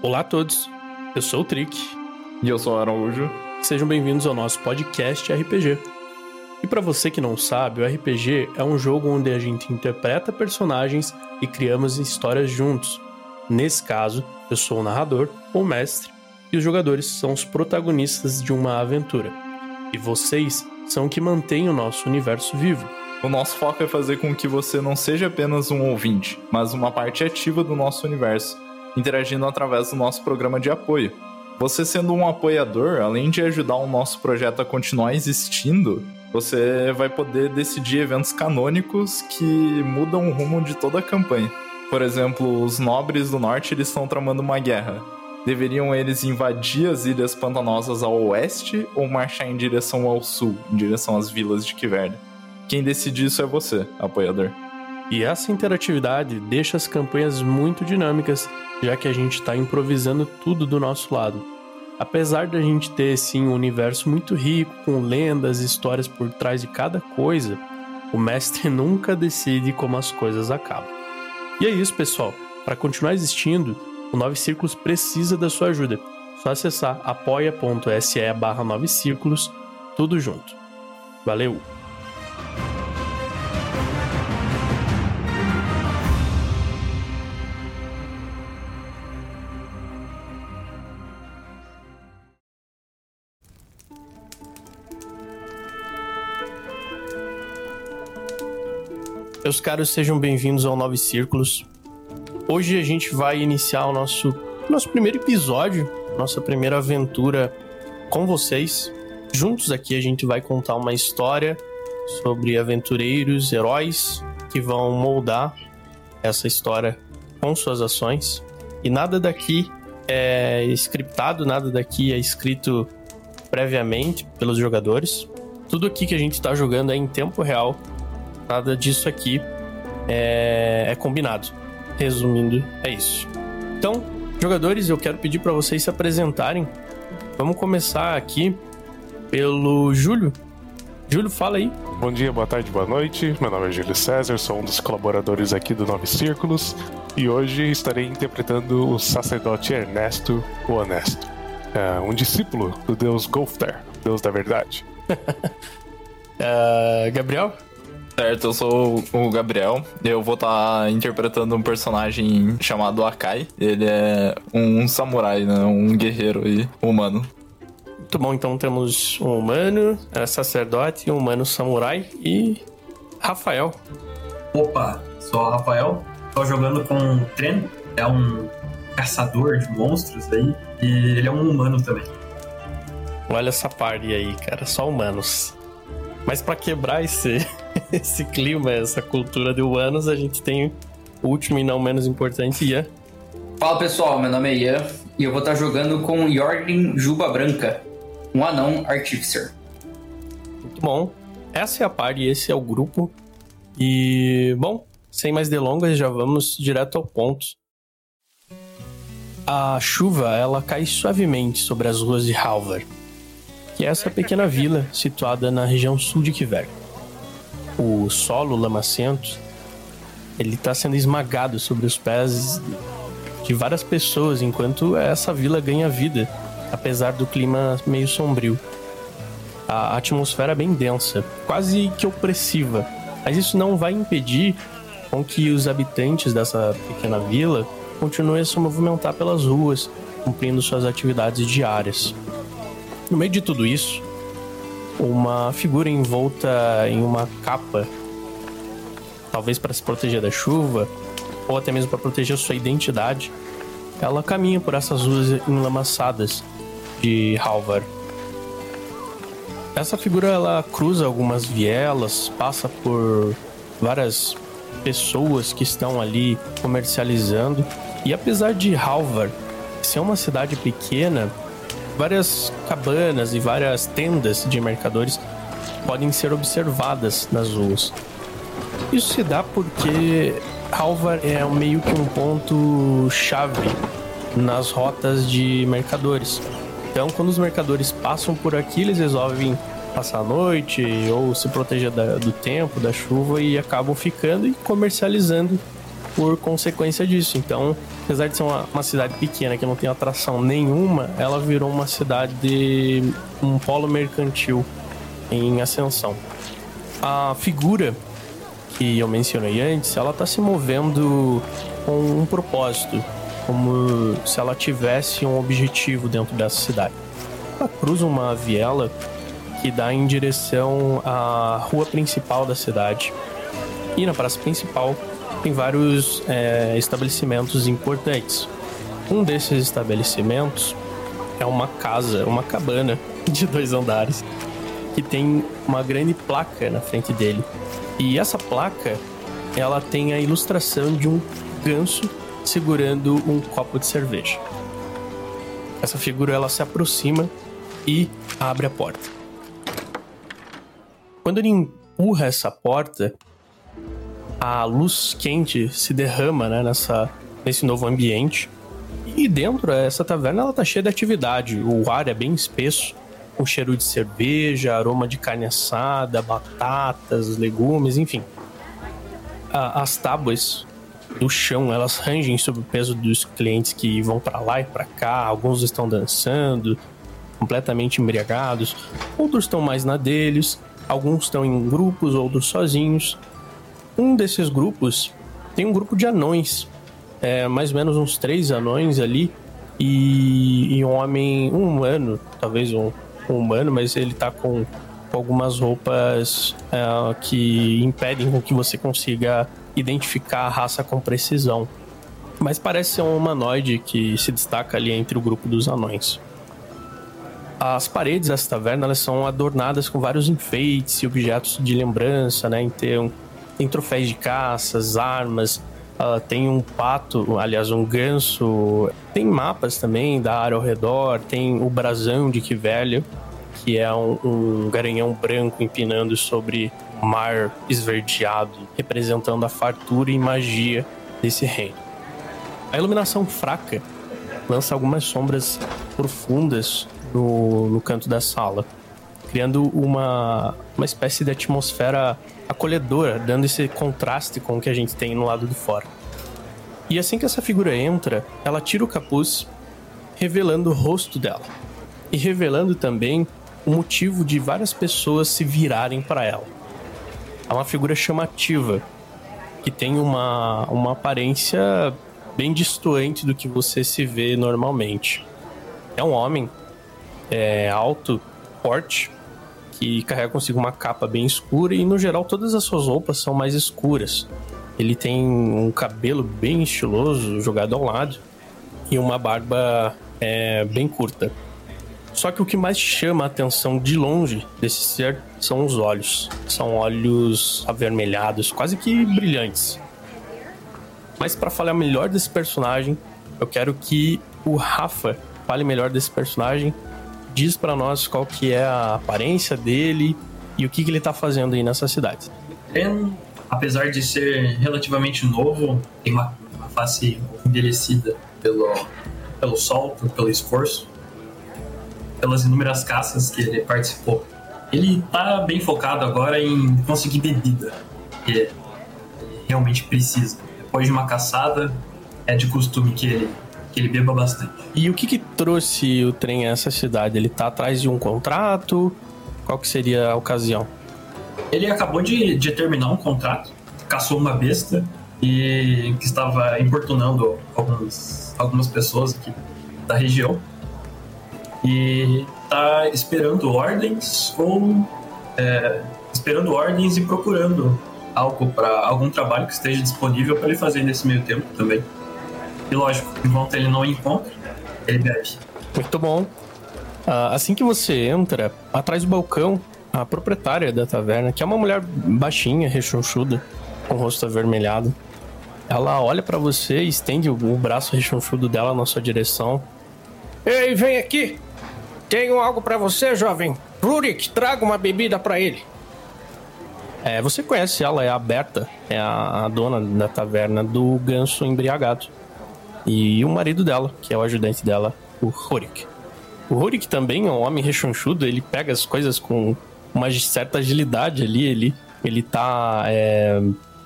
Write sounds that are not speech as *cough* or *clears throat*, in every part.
Olá a todos, eu sou o Trick. E eu sou o Araújo. Sejam bem-vindos ao nosso podcast RPG. E para você que não sabe, o RPG é um jogo onde a gente interpreta personagens e criamos histórias juntos. Nesse caso, eu sou o narrador, ou mestre, e os jogadores são os protagonistas de uma aventura. E vocês são o que mantêm o nosso universo vivo. O nosso foco é fazer com que você não seja apenas um ouvinte, mas uma parte ativa do nosso universo, interagindo através do nosso programa de apoio. Você sendo um apoiador, além de ajudar o nosso projeto a continuar existindo, você vai poder decidir eventos canônicos que mudam o rumo de toda a campanha. Por exemplo, os nobres do norte eles estão tramando uma guerra. Deveriam eles invadir as ilhas pantanosas ao oeste ou marchar em direção ao sul, em direção às vilas de Kiverna? Quem decide isso é você, apoiador. E essa interatividade deixa as campanhas muito dinâmicas, já que a gente está improvisando tudo do nosso lado. Apesar da gente ter sim um universo muito rico, com lendas e histórias por trás de cada coisa, o mestre *laughs* nunca decide como as coisas acabam. E é isso, pessoal. Para continuar existindo, o Nove Círculos precisa da sua ajuda. Só acessar apoia.se barra Nove Círculos, tudo junto. Valeu! Meus caros, sejam bem-vindos ao Nove Círculos. Hoje a gente vai iniciar o nosso, nosso primeiro episódio, nossa primeira aventura com vocês. Juntos aqui a gente vai contar uma história sobre aventureiros, heróis que vão moldar essa história com suas ações. E nada daqui é scriptado, nada daqui é escrito previamente pelos jogadores. Tudo aqui que a gente está jogando é em tempo real Nada disso aqui é, é combinado. Resumindo, é isso. Então, jogadores, eu quero pedir para vocês se apresentarem. Vamos começar aqui pelo Júlio. Júlio, fala aí. Bom dia, boa tarde, boa noite. Meu nome é Júlio César, sou um dos colaboradores aqui do Nove Círculos e hoje estarei interpretando o sacerdote Ernesto o Honesto, é, um discípulo do deus Golfter, deus da verdade. uh, *laughs* Gabriel? Certo, eu sou o Gabriel. Eu vou estar tá interpretando um personagem chamado Akai. Ele é um samurai, né? Um guerreiro e humano. Muito bom, então temos um humano, é, sacerdote, um humano samurai e Rafael. Opa, sou o Rafael. Tô jogando com o Tren, é um caçador de monstros aí, e ele é um humano também. Olha essa party aí, cara, só humanos. Mas para quebrar esse *laughs* esse clima, essa cultura de humanos, a gente tem o último e não menos importante, Ian. Fala pessoal, meu nome é Ian e eu vou estar jogando com Jorgen Juba Branca, um anão artificer. Muito bom. Essa é a par e esse é o grupo. E, bom, sem mais delongas, já vamos direto ao ponto. A chuva, ela cai suavemente sobre as ruas de Halvar, que é essa pequena vila situada na região sul de Kiver o solo lamacento ele está sendo esmagado sobre os pés de várias pessoas enquanto essa vila ganha vida, apesar do clima meio sombrio. A atmosfera é bem densa, quase que opressiva, mas isso não vai impedir com que os habitantes dessa pequena vila continuem a se movimentar pelas ruas, cumprindo suas atividades diárias. No meio de tudo isso, uma figura envolta em uma capa, talvez para se proteger da chuva, ou até mesmo para proteger sua identidade. Ela caminha por essas ruas enlamaçadas de Halvar. Essa figura ela cruza algumas vielas, passa por várias pessoas que estão ali comercializando. E apesar de Halvar ser uma cidade pequena, várias cabanas e várias tendas de mercadores podem ser observadas nas ruas. Isso se dá porque Halvar é meio que um ponto chave nas rotas de mercadores. Então, quando os mercadores passam por aqui, eles resolvem passar a noite ou se proteger da, do tempo, da chuva e acabam ficando e comercializando por consequência disso. Então, apesar de ser uma, uma, cidade pequena que não tem atração nenhuma, ela virou uma cidade de um polo mercantil em ascensão. A figura que eu mencionei antes, ela está se movendo com um propósito, como se ela tivesse um objetivo dentro dessa cidade. Ela cruza uma viela que dá em direção à rua principal da cidade. E na praça principal tem vários é, estabelecimentos importantes. Um desses estabelecimentos é uma casa, uma cabana *laughs* de dois andares, que tem uma grande placa na frente dele. E essa placa, ela tem a ilustração de um ganso segurando um copo de cerveja. Essa figura ela se aproxima e abre a porta. Quando ele empurra essa porta, a luz quente se derrama né, nessa, nesse novo ambiente. E dentro, essa taverna ela tá cheia de atividade. O ar é bem espesso, com cheiro de cerveja, aroma de carne assada, batatas, legumes, enfim. A, as tábuas do chão, elas rangem sob o peso dos clientes que vão para lá e para cá. Alguns estão dançando, completamente embriagados. Outros estão mais na deles. Alguns estão em grupos, outros sozinhos. Um desses grupos tem um grupo de anões, é, mais ou menos uns três anões ali, e, e um homem, um humano, talvez um, um humano, mas ele tá com, com algumas roupas é, que impedem com que você consiga identificar a raça com precisão. Mas parece ser um humanoide que se destaca ali entre o grupo dos anões. As paredes dessa taverna elas são adornadas com vários enfeites e objetos de lembrança, né? Então, tem troféus de caças, armas, uh, tem um pato, aliás, um ganso, tem mapas também da área ao redor, tem o brasão de que velho, que é um, um garanhão branco empinando sobre mar esverdeado, representando a fartura e magia desse reino. A iluminação fraca lança algumas sombras profundas no, no canto da sala, criando uma, uma espécie de atmosfera acolhedora, dando esse contraste com o que a gente tem no lado de fora. E assim que essa figura entra, ela tira o capuz, revelando o rosto dela e revelando também o motivo de várias pessoas se virarem para ela. É uma figura chamativa que tem uma, uma aparência bem distoante do que você se vê normalmente. É um homem é, alto, forte, que carrega consigo uma capa bem escura e no geral todas as suas roupas são mais escuras. Ele tem um cabelo bem estiloso jogado ao lado e uma barba é, bem curta. Só que o que mais chama a atenção de longe desse ser são os olhos. São olhos avermelhados, quase que brilhantes. Mas para falar melhor desse personagem, eu quero que o Rafa fale melhor desse personagem diz para nós qual que é a aparência dele e o que, que ele tá fazendo aí nessa cidade. Ben, apesar de ser relativamente novo, tem uma, uma face envelhecida pelo, pelo sol, pelo esforço, pelas inúmeras caças que ele participou. Ele tá bem focado agora em conseguir bebida, que ele realmente precisa. Depois de uma caçada, é de costume que ele que ele beba bastante. E o que, que trouxe o trem a essa cidade? Ele tá atrás de um contrato? Qual que seria a ocasião? Ele acabou de, de terminar um contrato, caçou uma besta e que estava importunando algumas, algumas pessoas aqui da região. E tá esperando ordens ou é, esperando ordens e procurando algo para algum trabalho que esteja disponível para ele fazer nesse meio tempo também. E lógico, enquanto ele não encontra, ele bebe. Muito bom. Uh, assim que você entra, atrás do balcão, a proprietária da taverna, que é uma mulher baixinha, rechonchuda, com o rosto avermelhado, ela olha para você e estende o, o braço rechonchudo dela na sua direção. Ei, vem aqui! Tenho algo para você, jovem. Rurik, traga uma bebida para ele. É, você conhece ela, é a Berta, é a, a dona da taverna do ganso embriagado e o marido dela, que é o ajudante dela, o Horik. O Horik também é um homem rechonchudo, ele pega as coisas com uma certa agilidade ali, ele, ele tá é,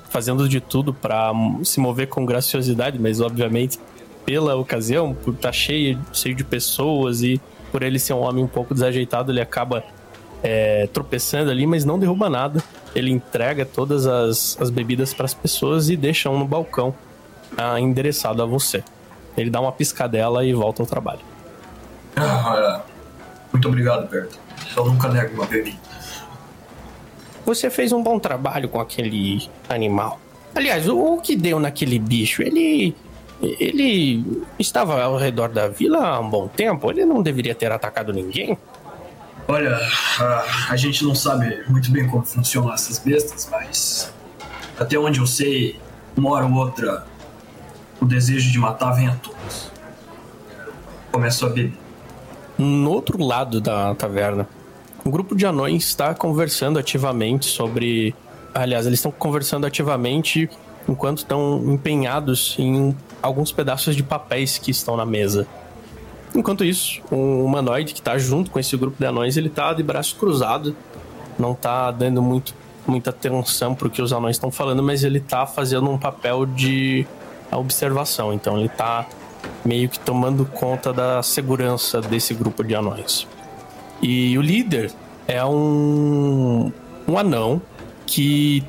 fazendo de tudo para se mover com graciosidade, mas obviamente pela ocasião, por estar tá cheio, cheio de pessoas e por ele ser um homem um pouco desajeitado, ele acaba é, tropeçando ali, mas não derruba nada. Ele entrega todas as, as bebidas para as pessoas e deixa um no balcão ah, endereçado a você. Ele dá uma piscadela e volta ao trabalho. Ah, muito obrigado, Berto. Eu nunca nego uma bebida. Você fez um bom trabalho com aquele animal. Aliás, o, o que deu naquele bicho? Ele. Ele estava ao redor da vila há um bom tempo. Ele não deveria ter atacado ninguém. Olha, a, a gente não sabe muito bem como funcionam essas bestas, mas até onde eu sei, uma hora ou outra, o desejo de matar vem a todos. Começou a beber. No outro lado da taverna, um grupo de anões está conversando ativamente sobre. Aliás, eles estão conversando ativamente enquanto estão empenhados em alguns pedaços de papéis que estão na mesa. Enquanto isso, um humanoide que está junto com esse grupo de anões, ele tá de braço cruzado, não está dando muito, muita atenção pro que os anões estão falando, mas ele está fazendo um papel de observação. Então ele está meio que tomando conta da segurança desse grupo de anões. E o líder é um, um anão que,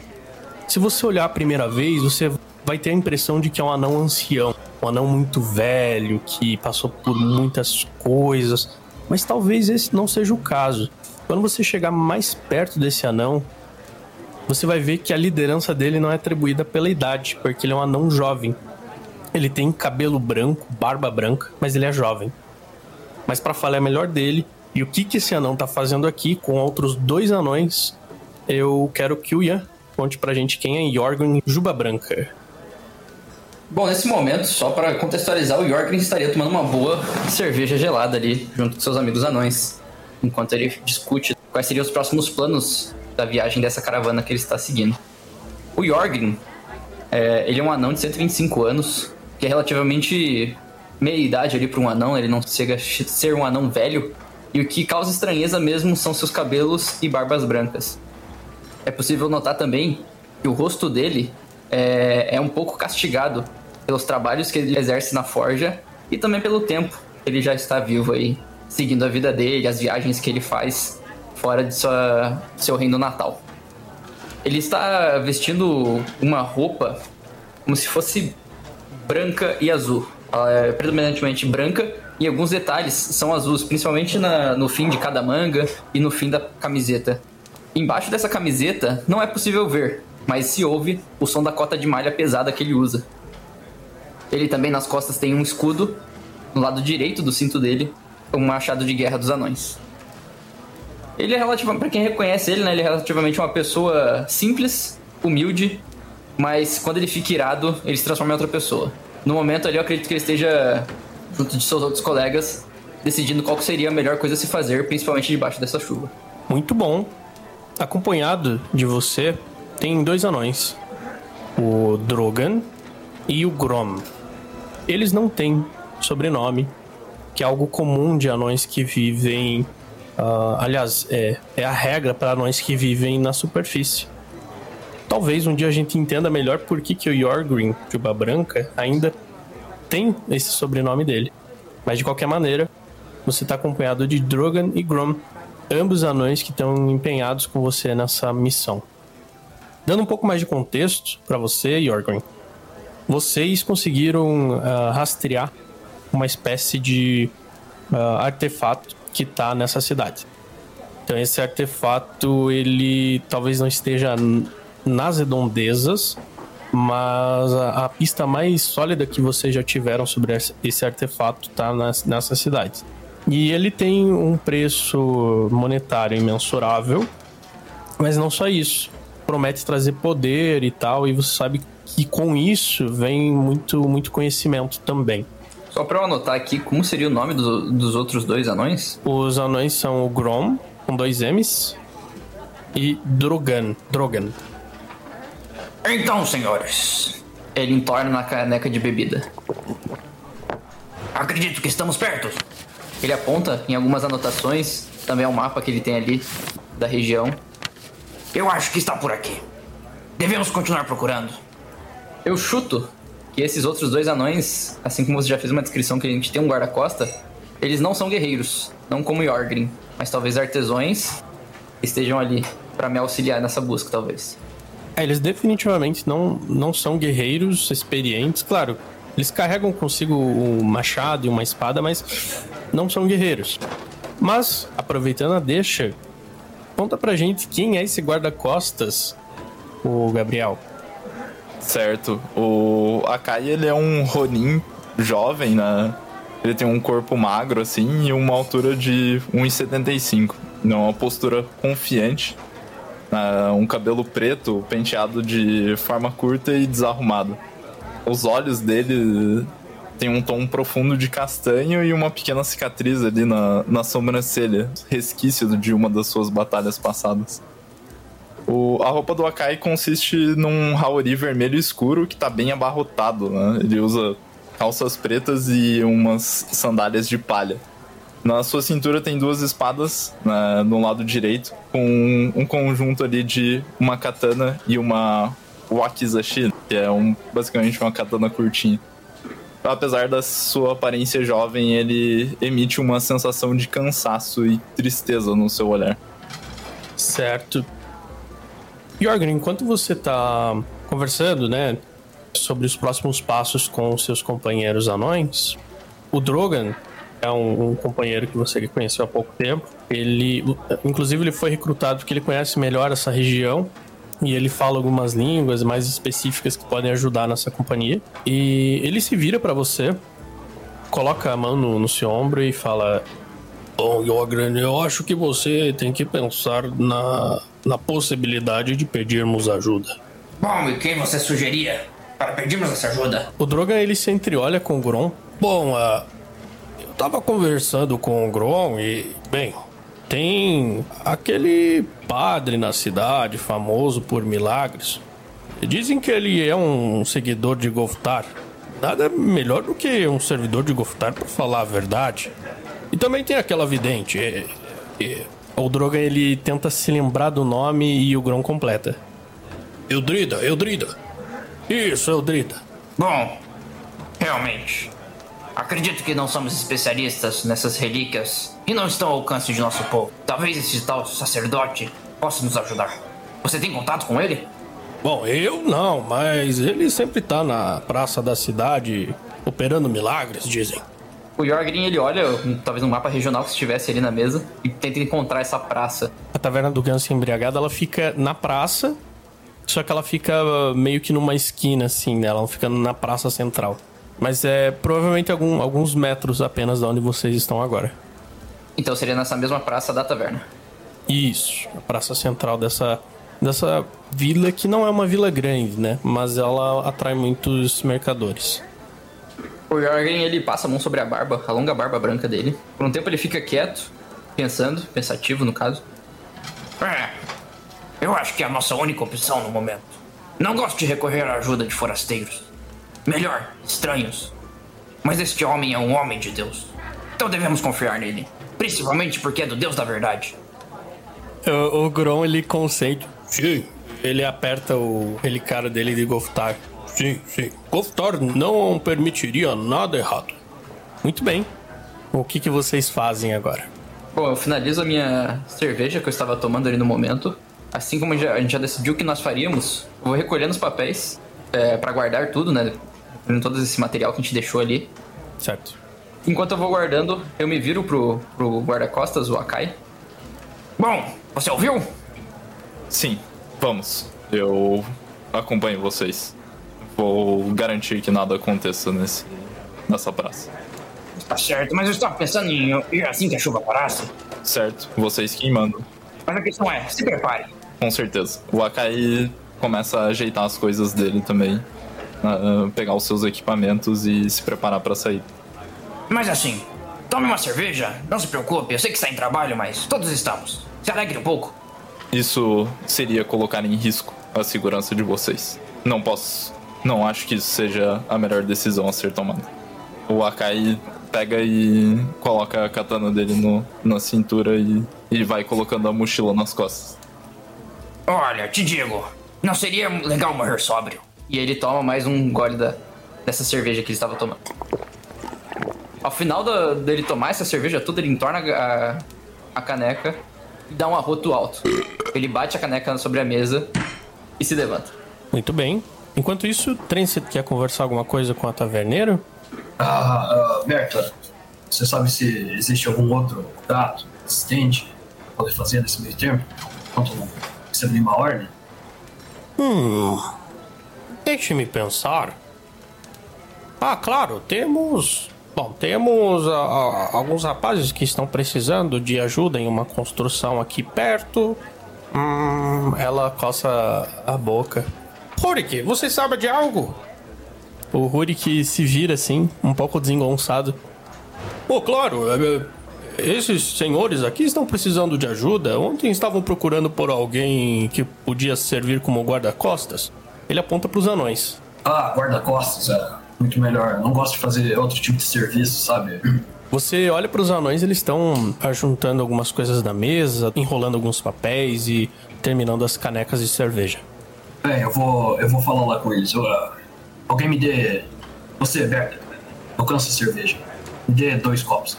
se você olhar a primeira vez, você vai ter a impressão de que é um anão ancião, um anão muito velho, que passou por muitas coisas, mas talvez esse não seja o caso. Quando você chegar mais perto desse anão, você vai ver que a liderança dele não é atribuída pela idade, porque ele é um anão jovem. Ele tem cabelo branco, barba branca, mas ele é jovem. Mas para falar melhor dele, e o que, que esse anão tá fazendo aqui com outros dois anões? Eu quero que o Ian conte pra gente quem é Jorgen Juba Branca. Bom, nesse momento, só para contextualizar, o Jorgen estaria tomando uma boa cerveja gelada ali, junto com seus amigos anões, enquanto ele discute quais seriam os próximos planos da viagem dessa caravana que ele está seguindo. O Jorgen, é, ele é um anão de 125 anos, que é relativamente meia idade ali para um anão, ele não chega a ser um anão velho, e o que causa estranheza mesmo são seus cabelos e barbas brancas. É possível notar também que o rosto dele é, é um pouco castigado pelos trabalhos que ele exerce na forja e também pelo tempo que ele já está vivo aí, seguindo a vida dele, as viagens que ele faz fora de sua, seu reino natal. Ele está vestindo uma roupa como se fosse branca e azul. Ela é predominantemente branca e alguns detalhes são azuis, principalmente na, no fim de cada manga e no fim da camiseta. Embaixo dessa camiseta não é possível ver, mas se ouve o som da cota de malha pesada que ele usa. Ele também nas costas tem um escudo, no lado direito do cinto dele, um machado de guerra dos anões. Ele é relativamente, para quem reconhece ele, né, ele é relativamente uma pessoa simples, humilde, mas quando ele fica irado, ele se transforma em outra pessoa. No momento ali, eu acredito que ele esteja junto de seus outros colegas, decidindo qual seria a melhor coisa a se fazer, principalmente debaixo dessa chuva. Muito bom. Acompanhado de você, tem dois anões: o Drogan e o Grom. Eles não têm sobrenome, que é algo comum de anões que vivem. Uh, aliás, é, é a regra para anões que vivem na superfície. Talvez um dia a gente entenda melhor por que, que o Yorgrim, Juba Branca, ainda tem esse sobrenome dele. Mas de qualquer maneira, você está acompanhado de Drogan e Grom, ambos anões que estão empenhados com você nessa missão. Dando um pouco mais de contexto para você, Jorgen, vocês conseguiram uh, rastrear uma espécie de uh, artefato que está nessa cidade. Então esse artefato ele talvez não esteja nas redondezas, mas a, a, pista mais sólida que vocês já tiveram sobre esse artefato está nessa cidade. E ele tem um preço monetário imensurável, mas não só isso. Promete trazer poder e tal, e você sabe que com isso vem muito, muito conhecimento também. Só para eu anotar aqui, como seria o nome do, dos outros dois anões? Os anões são o Grom, com dois M's, e Drogan. Drogan. Então, senhores, ele entorna na caneca de bebida. Acredito que estamos perto. Ele aponta em algumas anotações, também é um mapa que ele tem ali da região. Eu acho que está por aqui. Devemos continuar procurando. Eu chuto que esses outros dois anões, assim como você já fez uma descrição que a gente tem um guarda-costa, eles não são guerreiros, não como Yorgrim, mas talvez artesões estejam ali para me auxiliar nessa busca, talvez. É, eles definitivamente não, não são guerreiros experientes, claro. Eles carregam consigo um machado e uma espada, mas não são guerreiros. Mas, aproveitando a deixa, conta pra gente quem é esse guarda-costas, o Gabriel. Certo. O Akai, ele é um Ronin jovem, né? Ele tem um corpo magro, assim, e uma altura de 1,75. Não, uma postura confiante. Uh, um cabelo preto, penteado de forma curta e desarrumado. Os olhos dele têm um tom profundo de castanho e uma pequena cicatriz ali na, na sobrancelha, resquício de uma das suas batalhas passadas. O, a roupa do Akai consiste num Haori vermelho escuro que tá bem abarrotado, né? Ele usa calças pretas e umas sandálias de palha. Na sua cintura tem duas espadas né, no lado direito, com um, um, conjunto ali de uma katana e uma wakizashi, que é um, basicamente uma katana curtinha. Apesar da sua aparência jovem, ele emite uma sensação de cansaço e tristeza no seu olhar. Certo. Jorgen, enquanto você tá conversando, né, sobre os próximos passos com os seus companheiros anões, o Drogan é um, um, companheiro que você conheceu há pouco tempo. Ele, inclusive, ele foi recrutado porque ele conhece melhor essa região e ele fala algumas línguas mais específicas que podem ajudar nessa companhia. E ele se vira para você, coloca a mão no, no seu ombro e fala: Bom, Yogran, eu acho que você tem que pensar na, na possibilidade de pedirmos ajuda. Bom, e quem você sugeria para pedirmos essa ajuda? O Drogan ele se entreolha com o Grom. Bom, tava conversando com o Grom e, bem, tem aquele padre na cidade famoso por milagres. Dizem que ele é um seguidor de Goftar. Nada melhor do que um servidor de Goftar para falar a verdade. E também tem aquela vidente. E, e, o Droga ele tenta se lembrar do nome e o Grom completa. Eudrida, Eudrida. Isso, Eudrida. Bom, realmente. Acredito que não somos especialistas nessas relíquias e não estão ao alcance de nosso povo. Talvez esse tal sacerdote possa nos ajudar. Você tem contato com ele? Bom, eu não, mas ele sempre tá na praça da cidade operando milagres, dizem. O Jorgrin, ele olha, talvez no mapa regional que estivesse ali na mesa, e tenta encontrar essa praça. A taverna do Ganso Embriagado, ela fica na praça, só que ela fica meio que numa esquina, assim, né? Ela não fica na praça central. Mas é provavelmente algum, alguns metros apenas da onde vocês estão agora. Então seria nessa mesma praça da taverna. Isso, a praça central dessa, dessa vila que não é uma vila grande, né? Mas ela atrai muitos mercadores. O Jorgen ele passa a mão sobre a barba, a longa barba branca dele. Por um tempo ele fica quieto, pensando, pensativo no caso. É, eu acho que é a nossa única opção no momento. Não gosto de recorrer à ajuda de forasteiros. Melhor, estranhos. Mas este homem é um homem de Deus. Então devemos confiar nele. Principalmente porque é do Deus da verdade. O, o Grom, ele consente. Sim. Ele aperta o relicário dele de Goftar. Sim, sim. Goftar não permitiria nada errado. Muito bem. O que, que vocês fazem agora? Bom, eu finalizo a minha cerveja que eu estava tomando ali no momento. Assim como a gente já decidiu o que nós faríamos, eu vou recolhendo os papéis é, para guardar tudo, né? Todo esse material que a gente deixou ali. Certo. Enquanto eu vou guardando, eu me viro pro, pro guarda-costas, o Akai. Bom, você ouviu? Sim, vamos. Eu acompanho vocês. Vou garantir que nada aconteça nesse, nessa praça. Tá certo, mas eu estava pensando em ir assim que a chuva parasse. Certo, vocês quem mandam. Mas a questão é, se prepare. Com certeza. O Akai começa a ajeitar as coisas dele também uh, pegar os seus equipamentos e se preparar para sair. Mas assim, tome uma cerveja, não se preocupe, eu sei que está em trabalho, mas todos estamos. Se alegre um pouco. Isso seria colocar em risco a segurança de vocês. Não posso. Não acho que isso seja a melhor decisão a ser tomada. O Akai pega e coloca a katana dele no, na cintura e, e vai colocando a mochila nas costas. Olha, te digo, Não seria legal morrer sóbrio? E ele toma mais um gole da, dessa cerveja que ele estava tomando. Ao final da- dele tomar essa cerveja toda, ele entorna a, a caneca e dá um arroto alto. Ele bate a caneca sobre a mesa e se levanta. Muito bem. Enquanto isso, Trem, você quer conversar alguma coisa com a taverneira? Ah, Berta, você sabe se existe algum outro prato assistente pra poder fazer nesse meio tempo? Enquanto não recebo nenhuma ordem? Deixe-me pensar. Ah, claro, temos. Bom, temos ah, ah, alguns rapazes que estão precisando de ajuda em uma construção aqui perto. Hum, ela coça a boca. Rurik, você sabe de algo? O Rurik se vira assim, um pouco desengonçado. Oh, claro, é, é, esses senhores aqui estão precisando de ajuda. Ontem estavam procurando por alguém que podia servir como guarda-costas. Ele aponta para os anões. Ah, guarda-costas, é muito melhor. Não gosto de fazer outro tipo de serviço, sabe? Você olha para os anões, eles estão ajuntando algumas coisas na mesa, enrolando alguns papéis e terminando as canecas de cerveja. Bem, eu vou, eu vou falar lá com eles. Eu, ah, alguém me dê. Você, Berta, eu canso de cerveja. Me dê dois copos.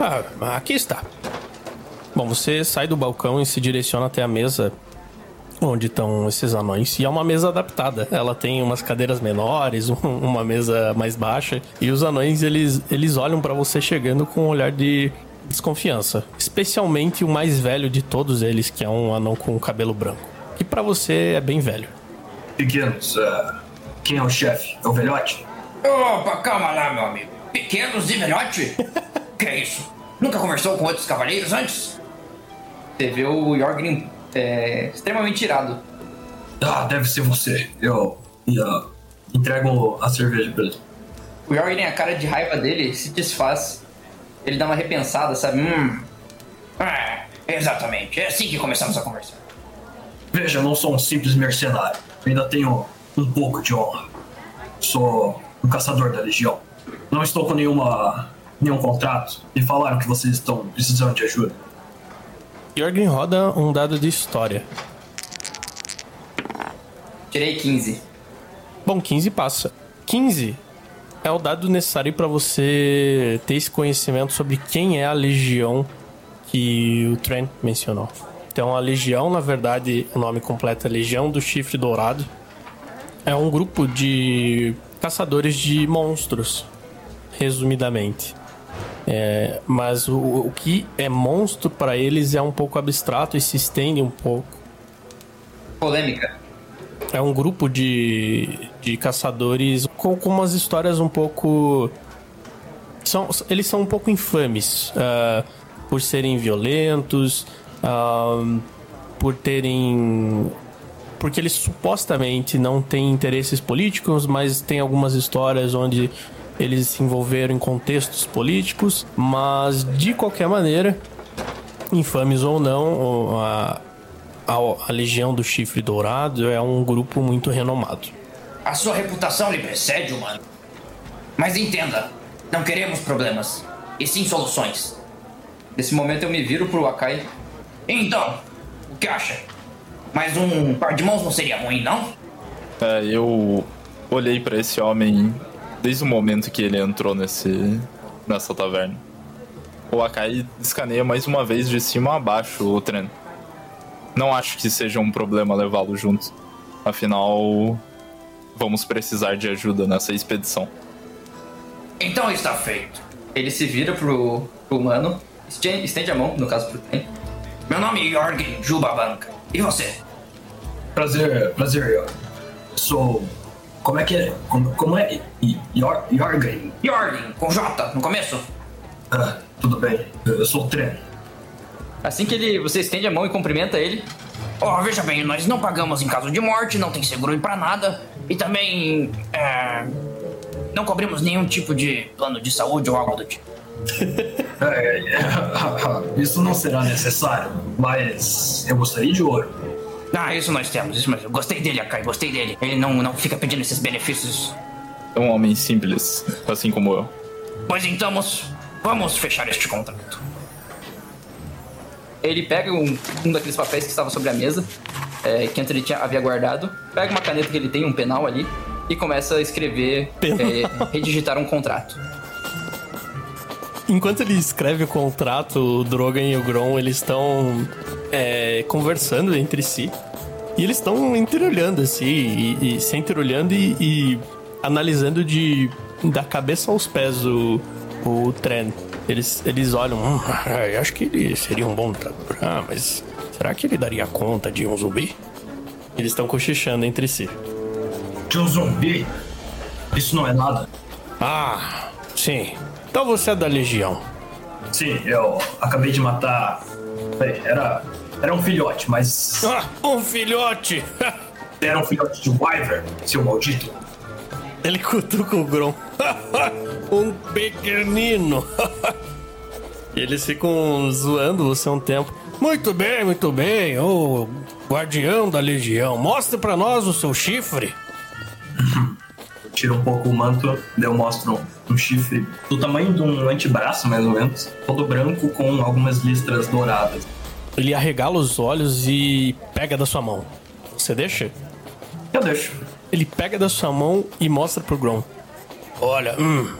Ah, aqui está. Bom, você sai do balcão e se direciona até a mesa onde estão esses anões. E é uma mesa adaptada. Ela tem umas cadeiras menores, *laughs* um- uma mesa mais baixa. E os anões, eles, eles olham para você chegando com um olhar de desconfiança. Especialmente o mais velho de todos eles, que é um anão com cabelo branco. Que para você é bem velho. Pequenos, ah, quem é o chefe? É o velhote? Opa, calma lá, meu amigo. Pequenos de velhote? *laughs* que é isso? Nunca conversou com outros cavaleiros antes? Você vê o Jorgen é, extremamente irado. Ah, deve ser você. Eu ah, entrego a cerveja pra ele. O Jorgen, a cara de raiva dele se desfaz. Ele dá uma repensada, sabe? Hum. Ah, exatamente. É assim que começamos a conversar. Veja, eu não sou um simples mercenário. Eu ainda tenho um pouco de honra. Sou um caçador da Legião. Não estou com nenhuma, nenhum contrato. Me falaram que vocês estão precisando de ajuda. Jorgen roda um dado de história. Tirei 15. Bom, 15 passa. 15 é o dado necessário para você ter esse conhecimento sobre quem é a legião que o Trent mencionou. Então, a legião, na verdade, o nome completo é Legião do Chifre Dourado. É um grupo de caçadores de monstros, resumidamente. É, mas o, o que é monstro para eles é um pouco abstrato e se estende um pouco. Polêmica. É um grupo de, de caçadores com, com umas histórias um pouco. São, eles são um pouco infames ah, por serem violentos, ah, por terem. Porque eles supostamente não têm interesses políticos, mas tem algumas histórias onde eles se envolveram em contextos políticos, mas de qualquer maneira, infames ou não, a, a, a Legião do Chifre Dourado é um grupo muito renomado. A sua reputação lhe precede, humano. Mas entenda, não queremos problemas, e sim soluções. Nesse momento eu me viro pro Akai. Então, o que acha? Mais um par de mãos não seria ruim, não? É, eu olhei pra esse homem desde o momento que ele entrou nesse nessa taverna. O Akai escaneia mais uma vez de cima a baixo o trem. Não acho que seja um problema levá-lo junto. Afinal, vamos precisar de ajuda nessa expedição. Então está feito. Ele se vira pro, pro humano, estende, a mão, no caso pro trem. Meu nome é Jorgen Jubabanca. E você? Prazer, prazer, Yor. Sou. Como é que é? Como, como é? Jorgen. Jorgen, com J no começo. Ah, tudo bem. Eu sou o Tren. Assim que ele, você estende a mão e cumprimenta ele. Ó, veja bem, nós não pagamos em caso de morte, não tem seguro pra nada. E também. é, não cobrimos nenhum tipo de plano de saúde ou algo do tipo. *laughs* É, é, *laughs* isso não será necessário, mas eu gostaria de ouro. Ah, isso nós temos, isso mesmo. Gostei dele, Akai, gostei dele. Ele não, não fica pedindo esses benefícios. É um homem simples, assim como eu. Pois então, vamos, vamos fechar este contrato. Ele pega um, um daqueles papéis que estava sobre a mesa é, que antes ele tinha, havia guardado, pega uma caneta que ele tem, um penal ali, e começa a escrever, é, redigitar um contrato. Enquanto ele escreve o contrato, o Drogan e o Gron eles estão é, conversando entre si. E eles estão entreolhando assim, e, e se entreolhando e, e, analisando de da cabeça aos pés o, o trem. Eles, eles olham, hum, *laughs* acho que ele seria um bom lutador. Ah, mas será que ele daria conta de um zumbi? Eles estão cochichando entre si. De um zumbi? Isso não é nada. Ah, sim. Então você é da Legião. Sim, eu acabei de matar. Bem, era era um filhote, mas. Ah, um filhote! *laughs* Era um filhote de Wyvern, seu maldito. Ele cutuca o Grom. *laughs* um pequenino. e *laughs* eles ficam zoando você um tempo. Muito bem, muito bem. Ô, guardião da legião, mostre para nós o seu chifre. Tira um pouco o manto, eu mostro um chifre do tamanho de um antebraço, mais ou menos. Todo branco com algumas listras douradas. Ele arregala os olhos e pega da sua mão. Você deixa? Eu deixo. Ele pega da sua mão e mostra pro Grom. Olha, hum.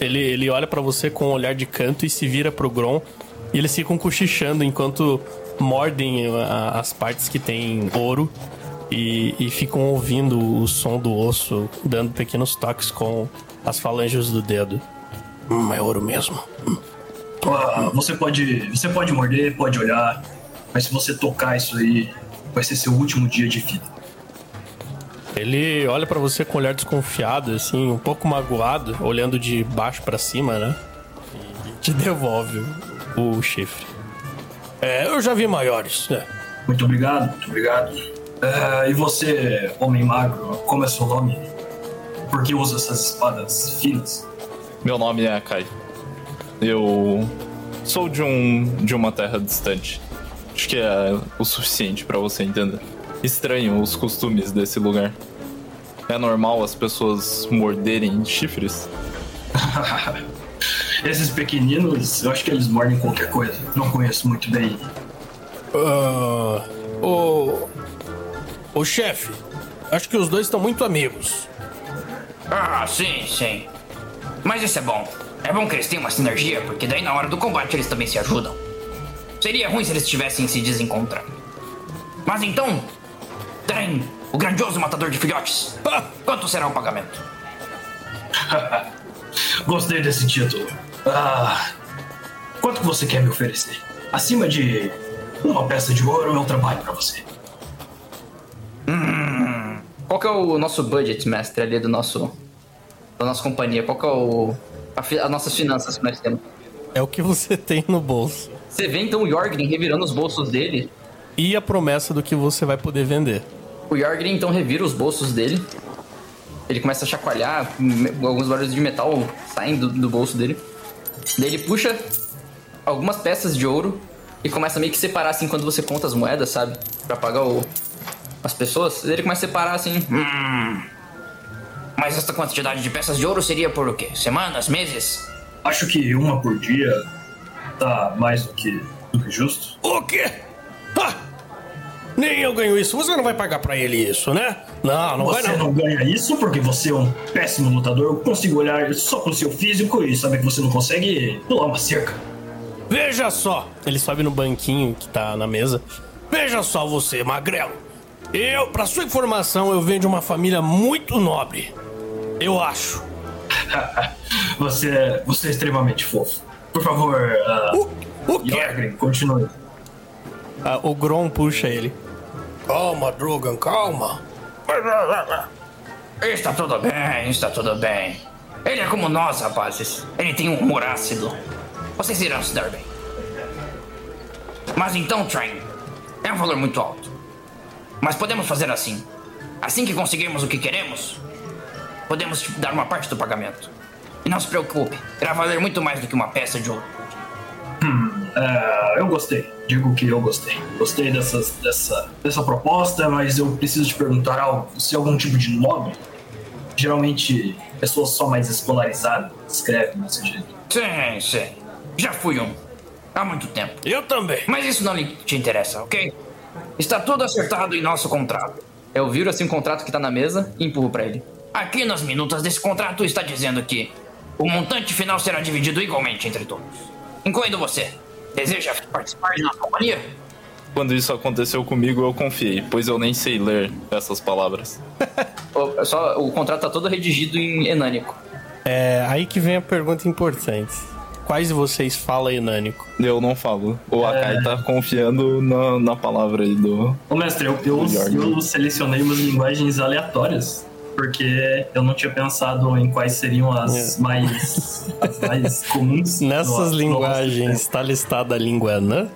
Ele, ele olha para você com um olhar de canto e se vira pro Grom. E eles ficam cochichando enquanto mordem as partes que tem ouro e, e, ficam ouvindo o som do osso, dando pequenos toques com as falanges do dedo. Hum, é ouro mesmo. Hum. Você pode. Você pode morder, pode olhar, mas se você tocar isso aí, vai ser seu último dia de vida. Ele olha para você com um olhar desconfiado, assim, um pouco magoado, olhando de baixo para cima, né? E te devolve o chifre. É, eu já vi maiores, né? Muito obrigado, muito obrigado. Uh, e você, homem magro, como é seu nome? Por que usa essas espadas finas? Meu nome é Kai. Eu sou de um de uma terra distante. Acho que é o suficiente para você entender. Estranho os costumes desse lugar. É normal as pessoas morderem chifres? *laughs* Esses pequeninos, eu acho que eles mordem qualquer coisa. Não conheço muito bem. Uh, o. O chefe, acho que os dois estão muito amigos. Ah, sim, sim. Mas isso é bom. É bom que eles tenham uma sinergia, porque daí na hora do combate eles também se ajudam. Seria ruim se eles estivessem se desencontrando. Mas então, Tren, o grandioso matador de filhotes, quanto será o pagamento? *laughs* Gostei desse título. Ah, quanto você quer me oferecer? Acima de uma peça de ouro, eu trabalho para você. Hum, qual que é o nosso budget, mestre, ali do nosso da nossa companhia? Qual que é o as nossas finanças que nós temos. É o que você *laughs* tem no bolso. Você vê então o Jorgen revirando os bolsos dele. E a promessa do que você vai poder vender. O Jorgen então revira os bolsos dele. Ele começa a chacoalhar, alguns barulhos de metal saem do, do bolso dele. Daí ele puxa algumas peças de ouro e começa a meio que separar assim quando você conta as moedas, sabe? Pra pagar o, as pessoas. Ele começa a separar assim. Hum, mas essa quantidade de peças de ouro seria por o quê? Semanas, meses? Acho que uma por dia tá mais do que, do que justo. O quê? Ah! Nem eu ganho isso. Você não vai pagar para ele isso, né? Não, não você vai não. Você não ganha isso porque você é um péssimo lutador. Eu consigo olhar só pro seu físico e saber que você não consegue pular uma cerca. Veja só. Ele sobe no banquinho que tá na mesa. Veja só você, magrelo. Eu, para sua informação, eu venho de uma família muito nobre. Eu acho. *laughs* você, é, você é extremamente fofo. Por favor, uh, o, o continue. Uh, o Grom puxa ele. Calma, Drogan, calma. Está tudo bem, está tudo bem. Ele é como nós, rapazes. Ele tem um humor ácido. Vocês irão se dar bem. Mas então, Train, é um valor muito alto. Mas podemos fazer assim. Assim que conseguirmos o que queremos, podemos te dar uma parte do pagamento. E não se preocupe, irá valer muito mais do que uma peça de ouro. Hum, uh, eu gostei. Digo que eu gostei. Gostei dessas, dessa, dessa proposta, mas eu preciso te perguntar algo. Você é algum tipo de nobre? Geralmente, pessoas só mais escolarizadas escrevem desse jeito. Sim, sim. Já fui um. Há muito tempo. Eu também. Mas isso não lhe te interessa, ok? Está tudo acertado em nosso contrato. Eu viro assim o contrato que tá na mesa e empurro pra ele. Aqui nas minutas desse contrato está dizendo que o montante final será dividido igualmente entre todos, incluindo você. Deseja participar de nossa companhia? Quando isso aconteceu comigo, eu confiei, pois eu nem sei ler essas palavras. *laughs* O, só, o contrato tá todo redigido em enânico. É aí que vem a pergunta importante. Quais de vocês falam enânico? Eu não falo. O Akai tá confiando na, na palavra aí do. Ô, mestre, eu, eu, eu selecionei umas linguagens aleatórias. Porque eu não tinha pensado em quais seriam as mais, as mais *laughs* comuns. Nessas linguagens está listada a língua anã?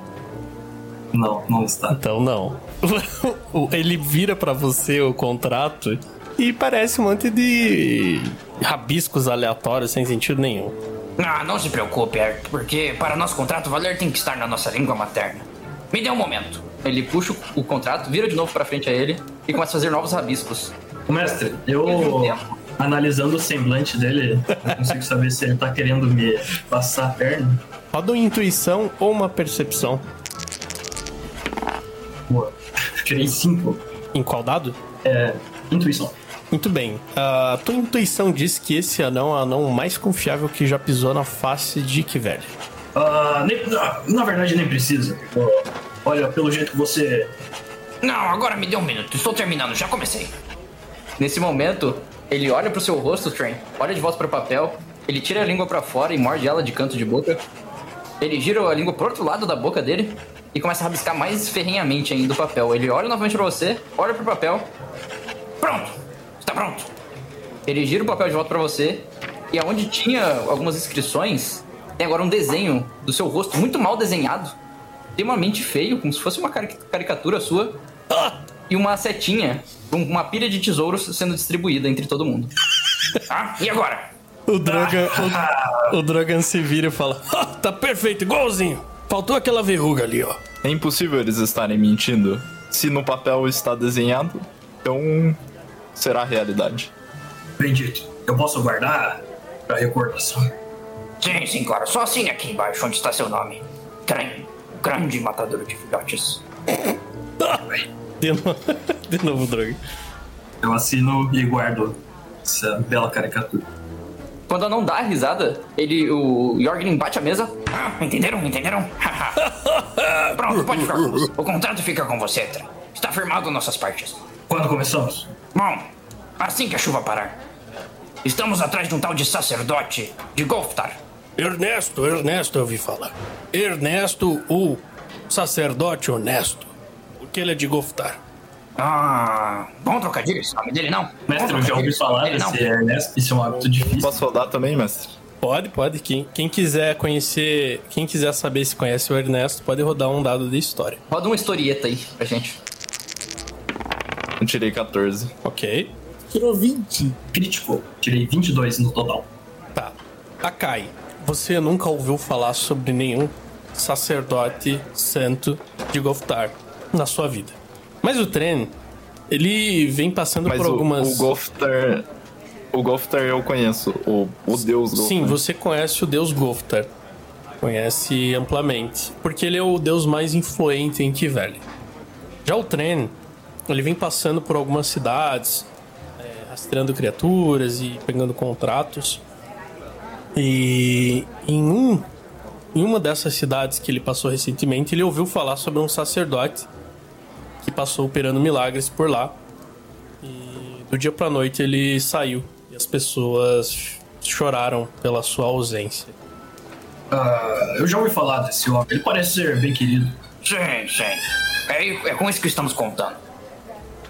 Não, não está. Então não. *laughs* O- Ele vira pra você o contrato e parece um monte de rabiscos aleatórios sem sentido nenhum. Ah, não se preocupe, porque para nosso contrato valer tem que estar na nossa língua materna. Me dê um momento. Ele puxa o, o contrato, vira de novo pra frente a ele e começa a fazer novos rabiscos. Mestre, eu analisando o semblante dele, eu consigo saber se ele tá querendo me passar a perna. Roda uma intuição ou uma percepção. Boa. Tirei cinco. Em qual dado? É. Intuição. Muito bem. A tua intuição diz que esse anão é o anão mais confiável que já pisou na face de Kivelli. Ah, nem- na, na verdade, nem precisa. Olha, pelo jeito que você. Não, agora me dê um minuto. Estou terminando, já comecei. Nesse momento, ele olha pro seu rosto, Train, olha de volta pro papel, ele tira a língua pra fora e morde ela de canto de boca. Ele gira a língua pro outro lado da boca dele e começa a rabiscar mais ferrenhamente ainda o papel. Ele olha novamente pra você, olha pro papel, Pronto. Está pronto. ele gira o papel de volta pra você e aonde tinha algumas inscrições, tem agora um desenho do seu rosto muito mal desenhado, extremamente feio, como se fosse uma cari- caricatura sua, e uma setinha, com uma pilha de tesouros sendo distribuída entre todo mundo. Ah, e agora? O Drogan, o, o Drogan se vira e fala: "Ah, Tá perfeito, igualzinho. Faltou aquela verruga ali, ó. É impossível eles estarem mentindo. Se no papel está desenhado, então será realidade. Bendito. Eu posso guardar pra recordação. Sim, sim, claro. Só assine aqui embaixo onde está seu nome. Trem, o grande matador de filhotes. *laughs* *laughs* De, novo, de novo, Drogan. Eu assino e guardo essa bela caricatura. Quando ela não dá a risada, ele, o Jorgen bate a mesa. Ah, entenderam? Entenderam? *laughs* Pronto, pode ficar com você. O contrato fica com você, Trem. Está firmado nossas partes. Quando começamos? Bom, assim que a chuva parar. Estamos atrás de um tal de sacerdote de Golftar. Ernesto, Ernesto, eu ouvi falar. Ernesto, o sacerdote honesto. Porque ele é de Goftar. Ah, bom trocadilho esse nome dele, não? Mestre, eu já ouvi falar desse Ernesto. Isso é um hábito difícil. Posso rodar também, mestre? Pode, pode. Quem, quem quiser conhecer, quem quiser saber se conhece o Ernesto, pode rodar um dado de história. Roda uma historieta aí pra gente. Eu tirei 14. Ok. Tirou 20. Crítico. Tirei 22 no total. Tá. Akai, você nunca ouviu falar sobre nenhum sacerdote santo de Goftar na sua vida. Mas o Tren, ele vem passando Mas por algumas. o Goftar. O Goftar eu conheço. O, o deus Goftar. Sim, você conhece o deus Goftar. Conhece amplamente. Porque ele é o deus mais influente em Kiveli. Já o Tren, ele vem passando por algumas cidades, é, rastreando criaturas e pegando contratos. E em um em uma dessas cidades que ele passou recentemente, ele ouviu falar sobre um sacerdote que passou operando milagres por lá. E do dia pra noite ele saiu e as pessoas choraram pela sua ausência. Ah, eu já ouvi falar desse homem. Ele parece ser bem querido. Sim, sim. É, é com isso que estamos contando.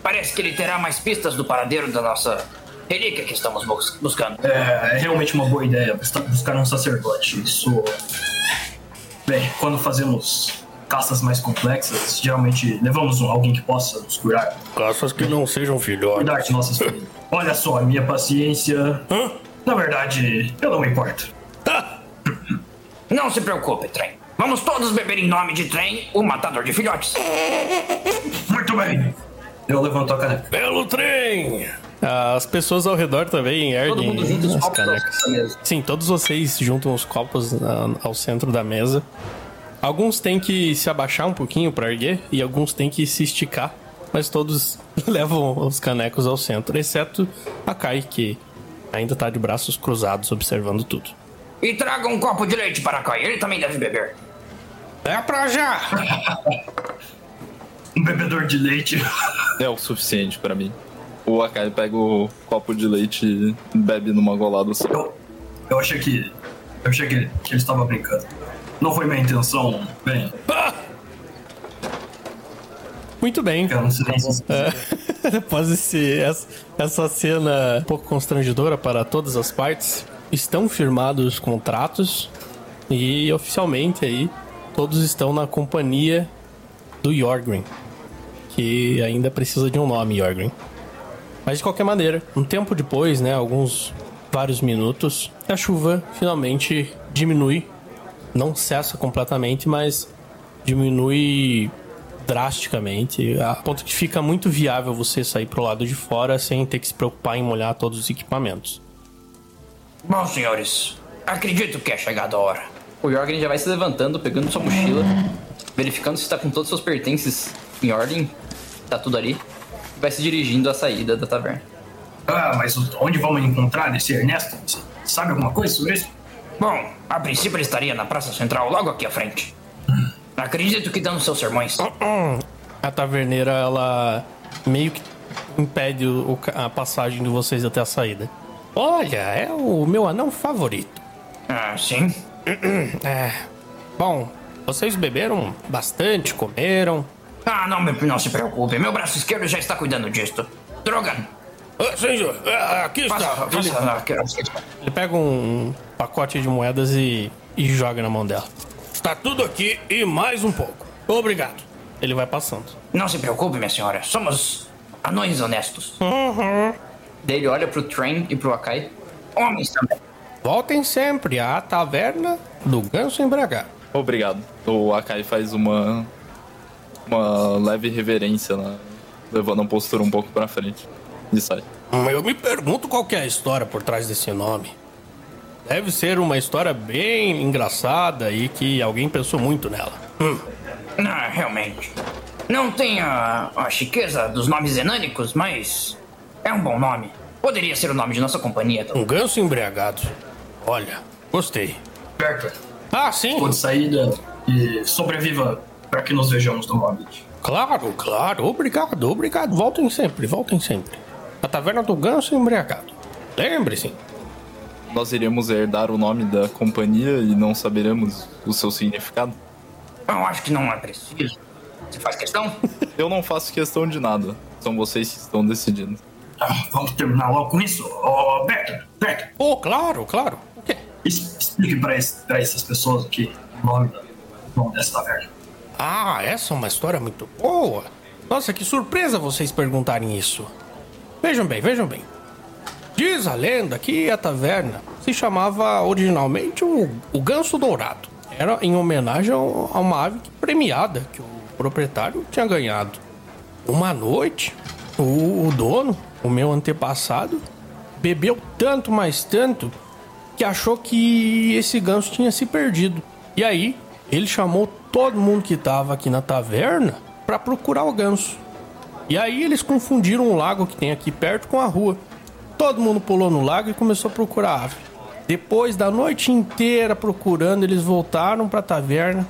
Parece que ele terá mais pistas do paradeiro da nossa relíquia que estamos bus- buscando. É, é realmente uma boa ideia buscar- buscar um sacerdote. Isso. Bem, quando fazemos caças mais complexas, geralmente levamos um- alguém que possa nos curar. Caças que não sejam filhotes. Cuidar de nossas feridas. Olha só, a minha paciência. Hã? Na verdade, eu não me importo. Tá. Não se preocupe, Trem. Vamos todos beber em nome de Trem, o matador de filhotes. Muito bem. Eu levanto a caneca. Belo trem! As pessoas ao redor também erguem Todo mundo junta os copos canecas. mesa. Sim, todos vocês juntam os copos ao centro da mesa. Alguns têm que se abaixar um pouquinho para erguer e alguns têm que se esticar, mas todos *laughs* levam os canecos ao centro, exceto a Kai, que ainda tá de braços cruzados observando tudo. E traga um copo de leite para cá, ele também deve beber. É pra já! Um bebedor de leite. *laughs* É o suficiente pra mim. O Akai pega o copo de leite e bebe numa golada só. Eu, eu achei que. Eu achei que, que ele estava brincando. Não foi minha intenção, bem. Muito bem. É, *laughs* Após esse, essa, essa cena um pouco constrangedora para todas as partes, estão firmados contratos e oficialmente aí todos estão na companhia do Jorgrim, que ainda precisa de um nome, Jorgrim. Mas de qualquer maneira, um tempo depois, né, alguns vários minutos, a chuva finalmente diminui, não cessa completamente, mas diminui drasticamente, a ponto que fica muito viável você sair pro lado de fora sem ter que se preocupar em molhar todos os equipamentos. Bom, senhores, acredito que é chegada a hora. O Jorgen já vai se levantando, pegando sua mochila, verificando se tá com todos os seus pertences em ordem, tá tudo ali, e vai se dirigindo à saída da taverna. Ah, mas onde vamos encontrar esse Ernesto? Sabe alguma coisa sobre isso? Bom, a princípio ele estaria na Praça Central, logo aqui à frente. Acredito que dando seus sermões. A taverneira, ela meio que impede o- a passagem de vocês até a saída. Olha, é o meu anão favorito. Ah, sim. *clears throat* É. Bom, vocês beberam bastante, comeram. Ah, não, não se preocupe, meu braço esquerdo já está cuidando disto. Drogan, Ah, senhor, ah, aqui está. Ele, faça aquela- ele pega um pacote de moedas e, e joga na mão dela. Está tudo aqui e mais um pouco. Obrigado. Ele vai passando. Não se preocupe, minha senhora, somos anões honestos. Daí ele olha pro Train e pro Akai. Homens também. Voltem sempre à taverna do Ganso Embragado. Obrigado. O Akai faz uma. uma leve reverência, né? levando a postura um pouco pra frente. Hum, Eu me pergunto qual que é a história por trás desse nome. Deve ser uma história bem engraçada e que alguém pensou muito nela. Hum, Ah, realmente. Não tem a, a chiqueza dos nomes enânicos, mas é um bom nome. Poderia ser o nome de nossa companhia. então. um ganso embriagado. Olha, gostei. Berta, Ah, sim. por saída e sobreviva para que nos vejamos novamente. Claro, claro. Obrigado, obrigado. Voltem sempre, voltem sempre. A taverna do ganso embriagado. Lembre-se. Nós iremos herdar o nome da companhia e não saberemos o seu significado? Eu acho que não é preciso. Você faz questão? *laughs* Eu não faço questão de nada. São vocês que estão decidindo. Ah, vamos terminar logo com isso? Ô, Berta, Berta, Oh, claro, claro. O quê? explique para essas pessoas aqui o nome, da, o nome dessa taverna. Ah, essa é uma história muito boa. Nossa, que surpresa vocês perguntarem isso. Vejam bem, vejam bem. Diz a lenda que a taverna se chamava originalmente o, o Ganso Dourado. Era em homenagem a uma ave premiada que o proprietário tinha ganhado. Uma noite, o, o dono, o meu antepassado, bebeu tanto, mais tanto, que achou que esse ganso tinha se perdido. E aí, ele chamou todo mundo que tava aqui na taverna para procurar o ganso. E aí eles confundiram o lago que tem aqui perto com a rua. Todo mundo pulou no lago e começou a procurar a ave. Depois da noite inteira procurando, eles voltaram para a taverna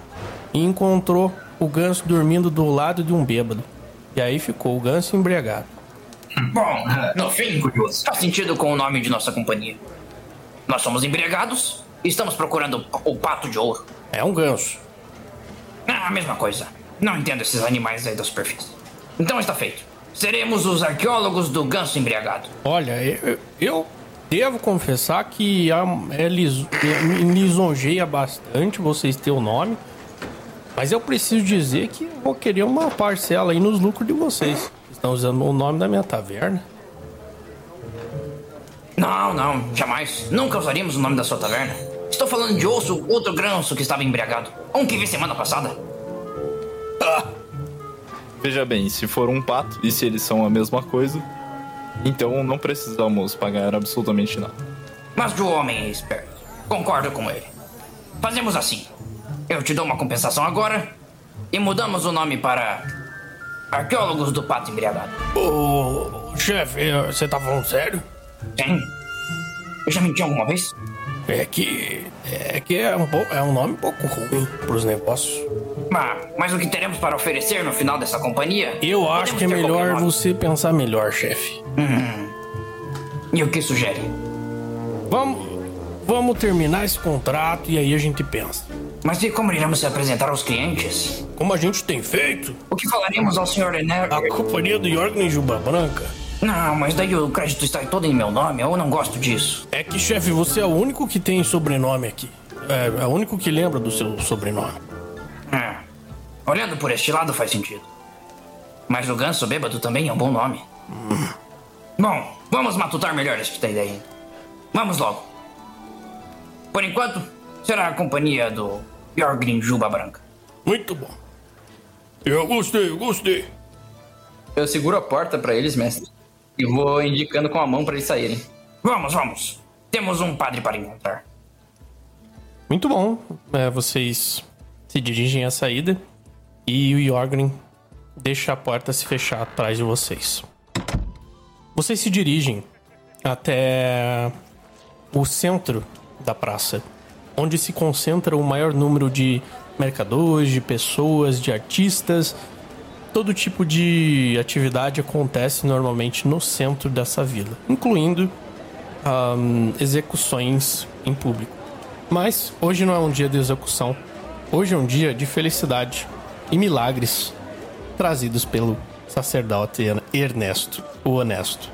e encontrou o ganso dormindo do lado de um bêbado. E aí ficou o ganso embriagado. Bom, no fim, Curioso. faz sentido com o nome de nossa companhia. Nós somos embriagados e estamos procurando o pato de ouro. É um ganso. Ah, a mesma coisa. Não entendo esses animais aí da superfície. Então está feito. Seremos os arqueólogos do ganso embriagado. Olha, eu, eu devo confessar que é lis- me lisonjeia bastante vocês terem o nome. Mas eu preciso dizer que eu vou querer uma parcela aí nos lucros de vocês. Estão usando o nome da minha taverna. Não, não, jamais. Nunca usaríamos o nome da sua taverna. Estou falando de osso, outro ganso que estava embriagado. Um que vi semana passada. Veja bem, se for um pato e se eles são a mesma coisa, então não precisamos pagar absolutamente nada. Mas o homem é esperto. Concordo com ele. Fazemos assim. Eu te dou uma compensação agora e mudamos o nome para Arqueólogos do Pato Embriagado. Ô, chefe, você tá falando sério? Sim. Eu já menti alguma vez? É que. É que é um, é um nome um pouco ruim pros negócios. Ah, mas o que teremos para oferecer no final dessa companhia? Eu acho Podemos que é melhor você pensar melhor, chefe. E o que sugere? Vamos. Vamos terminar esse contrato e aí a gente pensa. Mas e como iremos se apresentar aos clientes? Como a gente tem feito, O que falaremos ao Sr. Ener? a companhia do Jorgen Juba Branca. Não, mas daí o crédito está todo em meu nome. Eu não gosto disso. É que, chefe, você é o único que tem sobrenome aqui. É, é o único que lembra do seu sobrenome. Hum. Olhando por este lado faz sentido. Mas o ganso bêbado também é um bom nome. Bom, vamos matutar melhor esta ideia. Vamos logo. Por enquanto, será a companhia do Jorgrin Juba Branca. Muito bom. Eu gostei, eu gostei. Eu seguro a porta pra eles, mestre. E vou indicando com a mão pra eles saírem. Vamos, vamos. Temos um padre para encontrar. Muito bom. É, vocês se dirigem à saída e o Jorgen deixa a porta se fechar atrás de vocês. Vocês se dirigem até o centro da praça, onde se concentra o maior número de mercadores, de pessoas, de artistas. Todo tipo de atividade acontece normalmente no centro dessa vila, incluindo ahn, execuções em público. Mas hoje não é um dia de execução. Hoje é um dia de felicidade e milagres trazidos pelo sacerdote Ernesto, o Honesto.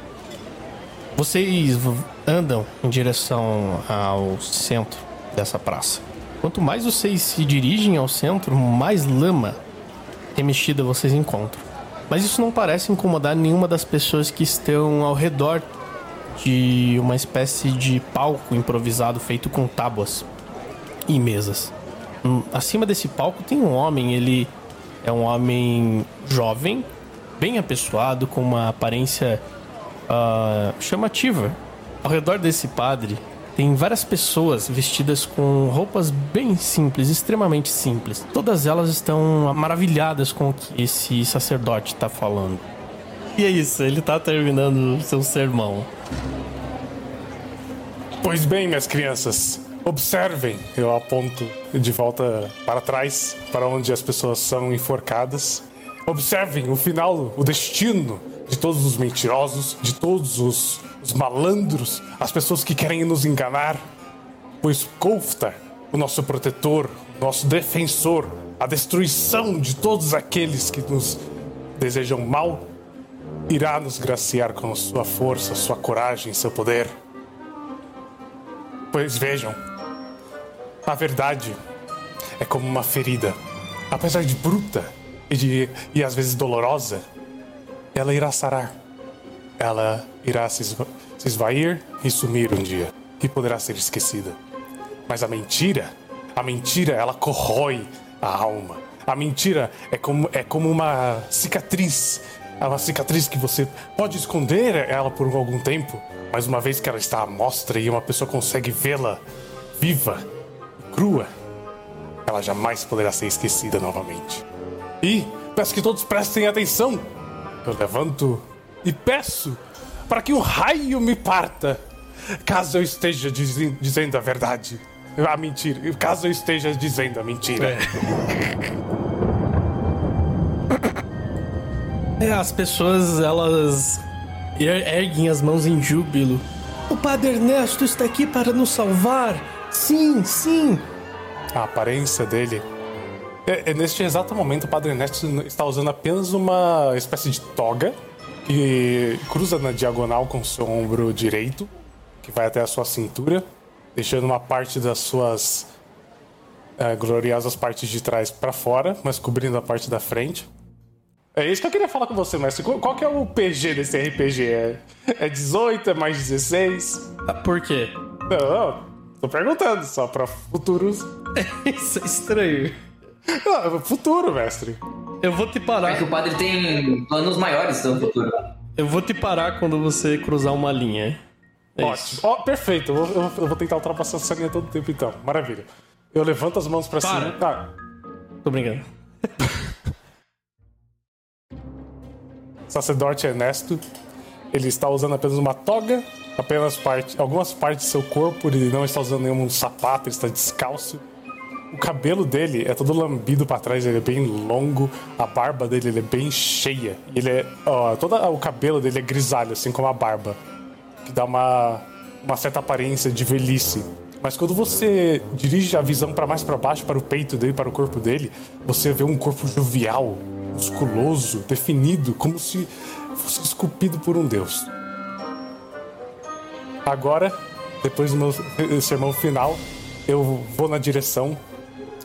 Vocês andam em direção ao centro dessa praça. Quanto mais vocês se dirigem ao centro, mais lama remexida vocês encontram. Mas isso não parece incomodar nenhuma das pessoas que estão ao redor de uma espécie de palco improvisado feito com tábuas e mesas. Hum, Acima desse palco tem um homem, ele é um homem jovem, bem apessoado, com uma aparência ah, chamativa. Ao redor desse padre tem várias pessoas vestidas com roupas bem simples, extremamente simples. Todas elas estão maravilhadas com o que esse sacerdote está falando. E é isso, ele tá terminando seu sermão. Pois bem, minhas crianças, observem. Eu aponto de volta para trás, para onde as pessoas são enforcadas. Observem o final, o destino de todos os mentirosos, de todos os, os malandros, as pessoas que querem nos enganar. Pois Koftar, o nosso protetor, nosso defensor, a destruição de todos aqueles que nos desejam mal, irá nos graciar com sua força, sua coragem, seu poder. Pois vejam, a verdade é como uma ferida. Apesar de bruta e, de, e às vezes dolorosa, ela irá sarar. Ela irá se, se esvair e sumir um dia, e poderá ser esquecida. Mas a mentira, a mentira, ela corrói a alma. A mentira é como, é como uma cicatriz. É uma cicatriz que você pode esconder ela por algum tempo, mas uma vez que ela está à mostra e uma pessoa consegue vê-la viva, crua, ela jamais poderá ser esquecida novamente. E peço que todos prestem atenção. Eu levanto e peço para que um raio me parta, caso eu esteja dizi- dizendo a verdade. A mentira. Caso eu esteja dizendo a mentira. É, as pessoas, elas er- erguem as mãos em júbilo. O Padre Ernesto está aqui para nos salvar. Sim, sim. A aparência dele. É, é neste exato momento, o Padre Ernesto está usando apenas uma espécie de toga que cruza na diagonal com o seu ombro direito, que vai até a sua cintura, deixando uma parte das suas é, gloriosas partes de trás para fora, mas cobrindo a parte da frente. É isso que eu queria falar com você, mestre. Qual que é o PG desse RPG? É, é 18? É mais 16? Ah, Por quê? Não, tô perguntando só para futuros. *laughs* Isso é estranho. Não, futuro, mestre. Eu vou te É que parar. o padre tem planos maiores no futuro. Eu vou te parar quando você cruzar uma linha. É Ótimo. Ó, perfeito. Eu vou, eu vou- tentar ultrapassar essa linha todo tempo, então. Maravilha. Eu levanto as mãos pra Para. cima. Tá. Tô brincando. *laughs* Sacerdote Ernesto. Ele está usando apenas uma toga, apenas parte, algumas partes do seu corpo. Ele não está usando nenhum sapato, ele está descalço. O cabelo dele é todo lambido pra trás, ele é bem longo. A barba dele ele é bem cheia. Ele é, ó, todo o cabelo dele é grisalho, assim como a barba, que dá uma, uma certa aparência de velhice. Mas quando você dirige a visão para mais para baixo, para o peito dele, para o corpo dele, você vê um corpo jovial, musculoso, definido, como se fosse esculpido por um deus. Agora, depois do meu sermão final, eu vou na direção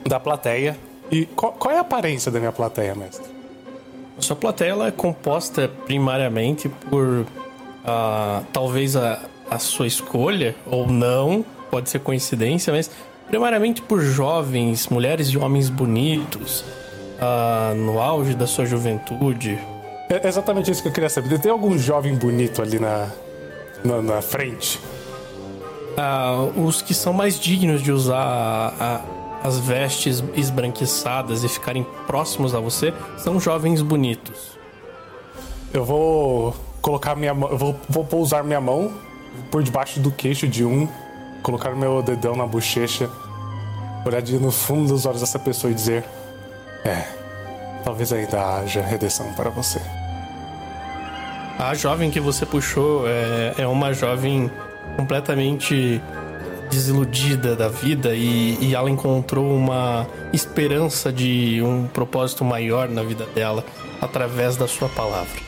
da plateia. E qual, qual é a aparência da minha plateia, mestre? A sua plateia é composta primariamente por ah, talvez a, a sua escolha ou não, pode ser coincidência, mas primariamente por jovens, mulheres e homens bonitos, ah, no auge da sua juventude. É exatamente isso que eu queria saber. Tem algum jovem bonito ali na, na, na frente? Ah, os que são mais dignos de usar a- as vestes esbranquiçadas e ficarem próximos a você são jovens bonitos. Eu vou colocar minha mão. Eu vou, vou pousar minha mão por debaixo do queixo de um, colocar meu dedão na bochecha, olhar no fundo dos olhos dessa pessoa e dizer: É, talvez ainda haja redenção para você. A jovem que você puxou é, é uma jovem completamente desiludida da vida e, e ela encontrou uma esperança de um propósito maior na vida dela através da sua palavra.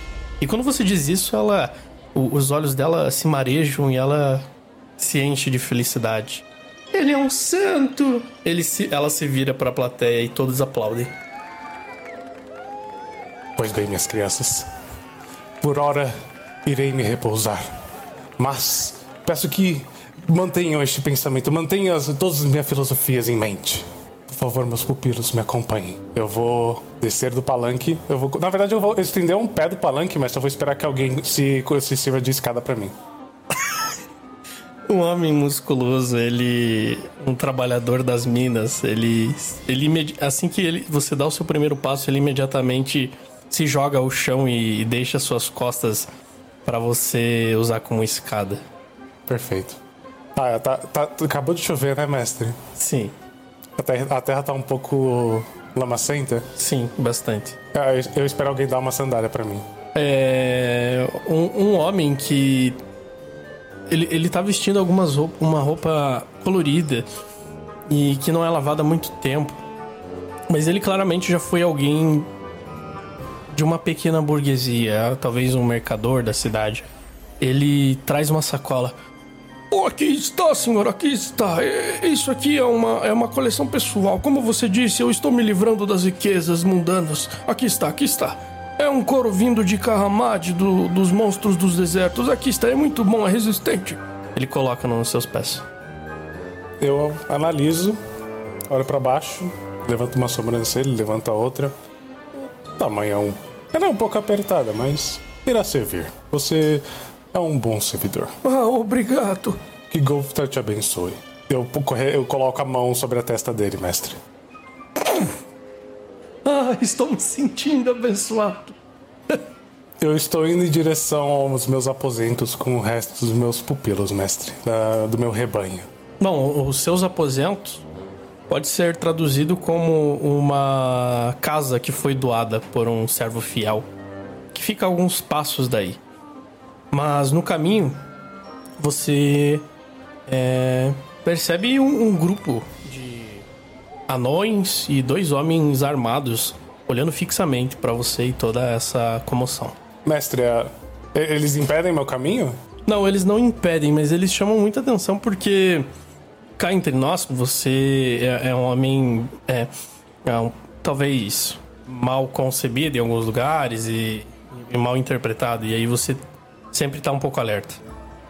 E quando você diz isso, ela, o- os olhos dela se marejam e ela se enche de felicidade. Ele é um santo! Ele se, ela se vira para a plateia e todos aplaudem. Pois bem, minhas crianças, por hora irei me repousar. Mas peço que mantenham este pensamento, mantenham as- todas as minhas filosofias em mente. Por favor, meus pupilos, me acompanhem. Eu vou descer do palanque. Eu vou, na verdade, eu vou estender um pé do palanque, mas eu vou esperar que alguém se, se sirva de escada pra mim. *laughs* Um homem musculoso, ele. Um trabalhador das minas, ele. ele assim que ele, você dá o seu primeiro passo, ele imediatamente se joga ao chão e, e deixa suas costas para você usar como escada. Perfeito. Ah, tá, tá- acabou de chover, né, mestre? Sim, A terra, a terra tá um pouco lamacenta. sim, bastante. Ah, eu, eu espero alguém dar uma sandália pra mim. É. Um, um homem que. Ele, ele tá vestindo algumas roupa, uma roupa colorida e que não é lavada há muito tempo. Mas ele claramente já foi alguém de uma pequena burguesia, talvez um mercador da cidade. Ele traz uma sacola. Oh, aqui está, senhor, aqui está. Isso aqui é uma, é uma coleção pessoal. Como você disse, eu estou me livrando das riquezas mundanas. Aqui está, aqui está. É um couro vindo de Kahamad, do, dos monstros dos desertos. Aqui está, é muito bom, é resistente. Ele coloca nos seus pés. Eu analiso, olho pra baixo, levanto uma sobrancelha, levanta outra. Tamanho é um. Ela é um pouco apertada, mas irá servir. Você é um bom servidor. Ah, obrigado. Que Golftar te abençoe. Eu, eu coloco a mão sobre a testa dele, mestre. *clears throat* Ah, estou me sentindo abençoado. *laughs* Eu estou indo em direção aos meus aposentos com o resto dos meus pupilos, mestre, da- do meu rebanho. Bom, os seus aposentos pode ser traduzido como uma casa que foi doada por um servo fiel, que fica alguns passos daí. Mas no caminho você é, percebe um, um grupo de anões e dois homens armados olhando fixamente para você e toda essa comoção. Mestre, é- eles impedem meu caminho? Não, eles não impedem, mas eles chamam muita atenção porque cá entre nós, você é, é um homem é, é um- talvez mal concebido em alguns lugares e, e mal interpretado, e aí você sempre tá um pouco alerta.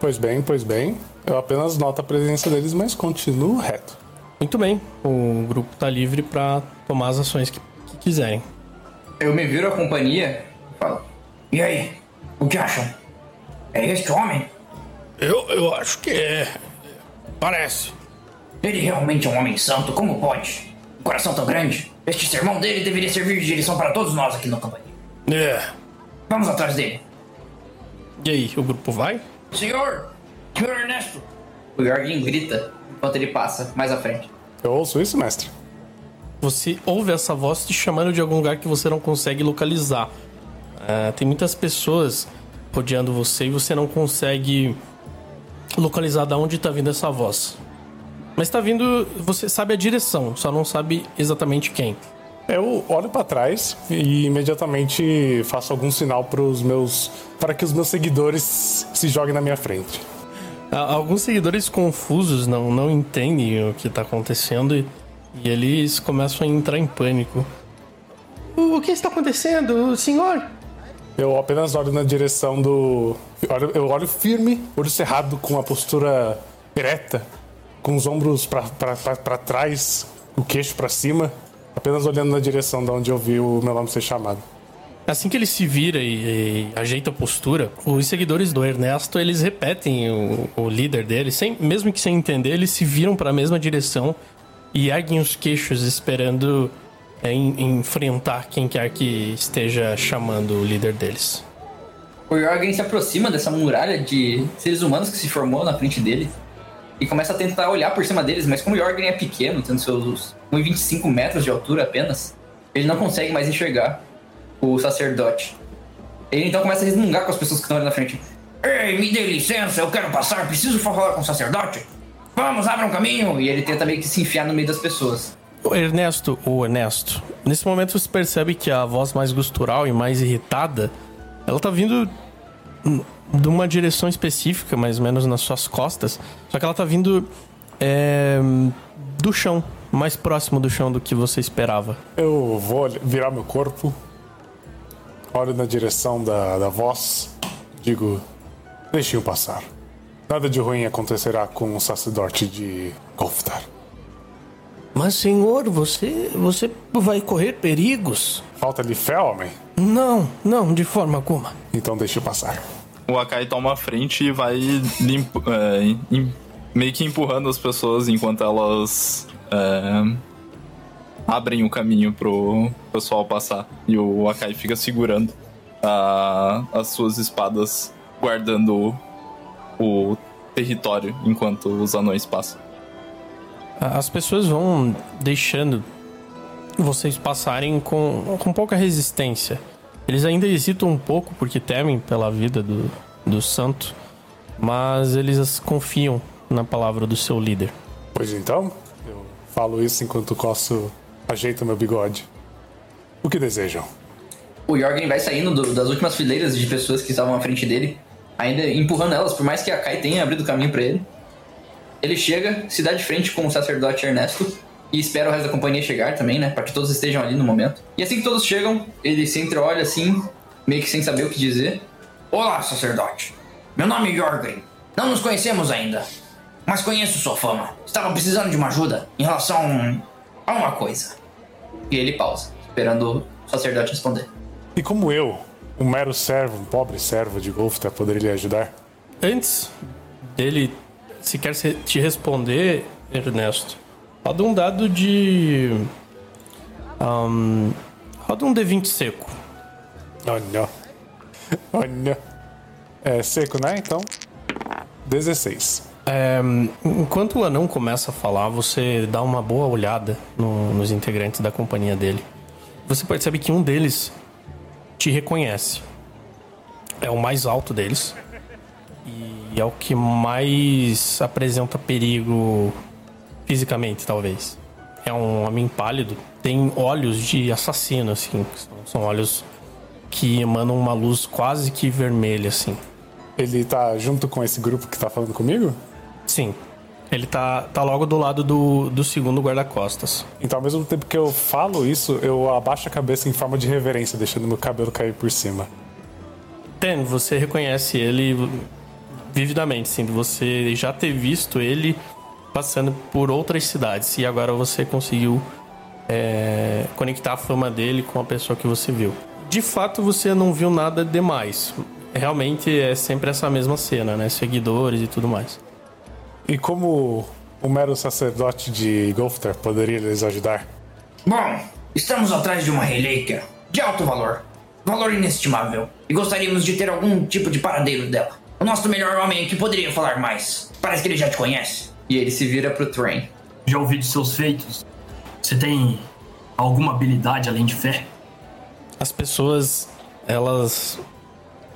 Pois bem, pois bem. Eu apenas noto a presença deles, mas continuo reto. Muito bem, o grupo tá livre para tomar as ações que, que quiserem. Eu me viro à companhia e falo: E aí? O que acham? É este homem? Eu, eu acho que é. Parece. Ele realmente é um homem santo, como pode? Um coração tão grande? Este sermão dele deveria servir de direção para todos nós aqui na companhia. É. Vamos atrás dele. E aí, o grupo vai? Senhor! Senhor Ernesto! O Jorgen grita enquanto ele passa mais à frente. Eu ouço isso, mestre? Você ouve essa voz te chamando de algum lugar que você não consegue localizar. É, tem muitas pessoas rodeando você e você não consegue localizar de onde tá vindo essa voz. Mas tá vindo, você sabe a direção, só não sabe exatamente quem. Eu olho pra trás e imediatamente faço algum sinal para os meus para que os meus seguidores se joguem na minha frente. Alguns seguidores confusos não, não entendem o que tá acontecendo e, e eles começam a entrar em pânico. O, o que está acontecendo, senhor? Eu apenas olho na direção do. eu olho- Eu olho firme, olho cerrado, com a postura ereta, com os ombros pra trás, o queixo pra cima, apenas olhando na direção de onde eu vi o meu nome ser chamado. Assim que ele se vira e, e ajeita a postura, os seguidores do Ernesto, eles repetem o, o líder dele, sem, mesmo que sem entender, eles se viram para a mesma direção e erguem os queixos esperando é, en- enfrentar quem quer que esteja chamando o líder deles. O Jorgen se aproxima dessa muralha de seres humanos que se formou na frente dele e começa a tentar olhar por cima deles, mas como o Jorgen é pequeno, tendo seus 1,25 metros de altura apenas, ele não consegue mais enxergar o sacerdote. Ele então começa a resmungar com as pessoas que estão ali na frente. Ei, me dê licença, eu quero passar, preciso falar com o sacerdote. Vamos, abra um caminho. E ele tenta meio que se enfiar no meio das pessoas. O Ernesto, o Ernesto, nesse momento você percebe que a voz mais gustural e mais irritada, ela tá vindo de uma direção específica, mais ou menos nas suas costas. Só que ela tá vindo é, do chão, mais próximo do chão do que você esperava. Eu vou virar meu corpo, olho na direção da, da voz, digo: deixem-o passar. Nada de ruim acontecerá com o sacerdote de Golftar. Mas senhor, você você vai correr perigos? Falta-lhe fé, homem? Não, não, de forma alguma. Então deixe passar. O Akai toma a frente e vai limpo, é, em- meio que empurrando as pessoas enquanto elas é, abrem o caminho pro pessoal passar. E o Akai fica segurando a- as suas espadas, guardando o território enquanto os anões passam. As pessoas vão deixando vocês passarem com, com pouca resistência. Eles ainda hesitam um pouco porque temem pela vida do, do santo, mas eles confiam na palavra do seu líder. Pois então, eu falo isso enquanto o Coço ajeita meu bigode. O que desejam? O Jorgen vai saindo do- das últimas fileiras de pessoas que estavam à frente dele, ainda empurrando elas, por mais que a Kai tenha abrido caminho pra ele. Ele chega, se dá de frente com o sacerdote Ernesto e espera o resto da companhia chegar também, né? Pra que todos estejam ali no momento. E assim que todos chegam, ele se entreolha assim, meio que sem saber o que dizer. Olá, sacerdote. Meu nome é Jorgen. Não nos conhecemos ainda, mas conheço sua fama. Estava precisando de uma ajuda em relação a uma coisa. E ele pausa, esperando o sacerdote responder. E como eu, um mero servo, um pobre servo de Golftar, poderia lhe ajudar? Antes dele sequer se- te responder, Ernesto, roda um dado de. ahn, roda um D20 seco. Olha. Olha. É seco, né? Então. 16. É, enquanto o anão começa a falar, você dá uma boa olhada no- nos integrantes da companhia dele. Você percebe que um deles te reconhece. É o mais alto deles. E é o que mais apresenta perigo fisicamente, talvez. É um homem pálido. Tem olhos de assassino, assim. São, olhos que emanam uma luz quase que vermelha, assim. Ele tá junto com esse grupo que tá falando comigo? Sim. Ele tá, tá logo do lado do, do segundo guarda-costas. Então, ao mesmo tempo que eu falo isso, eu abaixo a cabeça em forma de reverência, deixando meu cabelo cair por cima. Ten, você reconhece ele vividamente, sim. Você já ter visto ele passando por outras cidades. E agora você conseguiu é, conectar a fama dele com a pessoa que você viu. De fato, você não viu nada demais. Realmente é sempre essa mesma cena, né? Seguidores e tudo mais. E como um mero sacerdote de Golfter poderia lhes ajudar? Bom, estamos atrás de uma relíquia de alto valor, valor inestimável, e gostaríamos de ter algum tipo de paradeiro dela. O nosso melhor homem aqui poderia falar mais. Parece que ele já te conhece. E ele se vira pro Train. Já ouvi de seus feitos. Você tem alguma habilidade além de fé? As pessoas, elas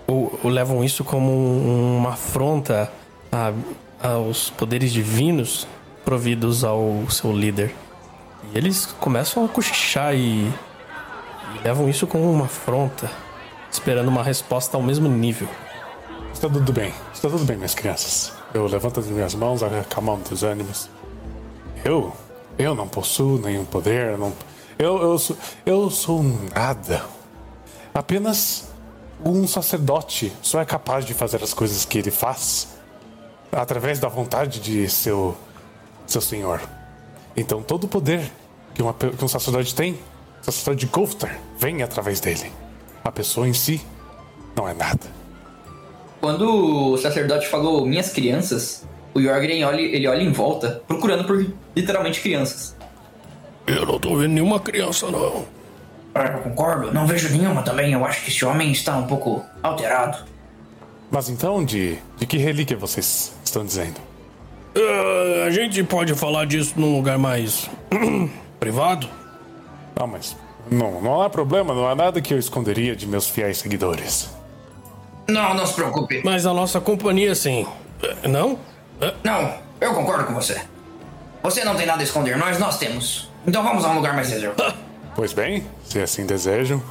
o, o levam isso como um- uma afronta a- aos poderes divinos providos ao seu líder. E eles começam a cochichar e, e levam isso como uma afronta, esperando uma resposta ao mesmo nível. Está tudo bem, está tudo bem, minhas crianças. Eu levanto as minhas mãos, acalmando os ânimos. Eu, eu não possuo nenhum poder, não, eu, eu, sou, eu sou nada. Apenas um sacerdote só é capaz de fazer as coisas que ele faz através da vontade de seu, seu senhor. Então todo o poder que, uma que um sacerdote tem, o sacerdote de Golftar, vem através dele. A pessoa em si não é nada. Quando o sacerdote falou minhas crianças, o Jorgen olha, ele olha em volta, procurando por literalmente crianças. Eu não tô vendo nenhuma criança, não. Ah, Eu concordo, não vejo nenhuma também. Eu acho que esse homem está um pouco alterado. Mas então, de, de que relíquia vocês estão dizendo? a gente pode falar disso num lugar mais *clears throat* privado? Não, mas não, não há problema, não há nada que eu esconderia de meus fiéis seguidores. Não, não se preocupe. Mas a nossa companhia, sim. Não? Não, eu concordo com você. Você não tem nada a esconder, nós, nós temos. Então vamos a um lugar mais reservado. Pois bem, se assim desejam.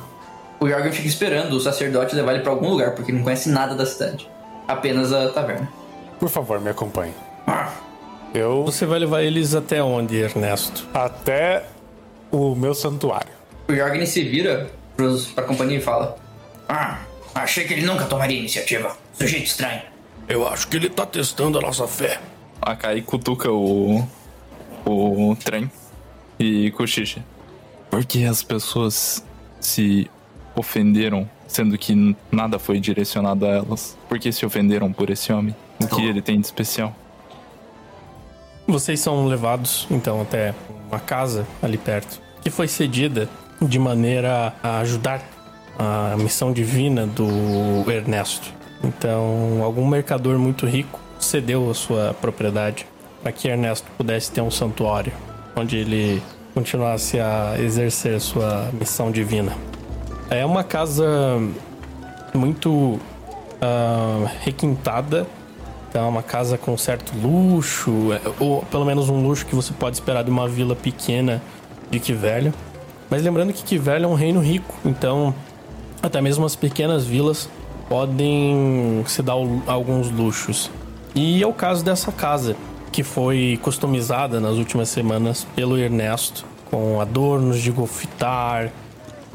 O Jorgen fica esperando o sacerdote levar ele pra algum lugar, porque não conhece nada da cidade. Apenas a taverna. Por favor, me acompanhe. Ah, Eu Você vai levar eles até onde, Ernesto? até o meu santuário. O Jorgen se vira pros, pra companhia e fala: ah, achei que ele nunca tomaria iniciativa. Sujeito estranho. Eu acho que ele tá testando a nossa fé. A Kai cutuca o, o trem e cochicha. Por que as pessoas se ofenderam, sendo que nada foi direcionado a elas? Por que se ofenderam por esse homem? O que ele tem de especial? Vocês são levados, então, até uma casa ali perto, que foi cedida de maneira a ajudar a missão divina do Ernesto. Então, algum mercador muito rico cedeu a sua propriedade para que Ernesto pudesse ter um santuário onde ele continuasse a exercer sua missão divina. É uma casa muito ah, requintada então é uma casa com certo luxo, é, ou pelo menos um luxo que você pode esperar de uma vila pequena de Kivelho. Mas lembrando que Kivelho é um reino rico, então até mesmo as pequenas vilas podem se dar alguns luxos. E é o caso dessa casa, que foi customizada nas últimas semanas pelo Ernesto, com adornos de golfitar,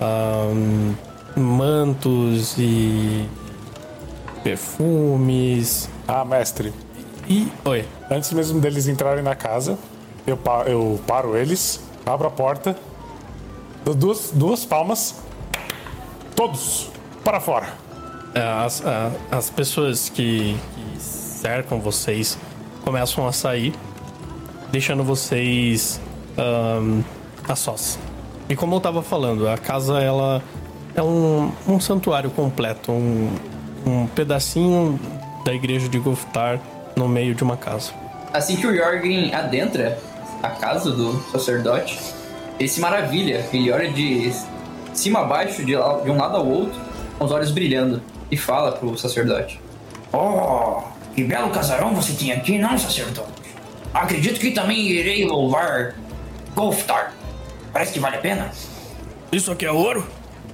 ahn, mantos e perfumes. Ah, mestre, E. Oi. antes mesmo deles entrarem na casa, eu, pa- eu paro eles, abro a porta, dou duas, duas palmas, todos para fora. É, As, as pessoas que, que cercam vocês começam a sair, deixando vocês ahn, a sós. E como eu tava falando, a casa ela é um, um santuário completo, um, um pedacinho da igreja de Goftar no meio de uma casa. Assim que o Jorgen adentra a casa do sacerdote, ele se maravilha. Ele olha de cima a baixo, de, de um lado ao outro, com os olhos brilhando, e fala pro sacerdote: Oh, que belo casarão você tem aqui, não, sacerdote? Acredito que também irei louvar Golftar. Parece que vale a pena. Isso aqui é ouro?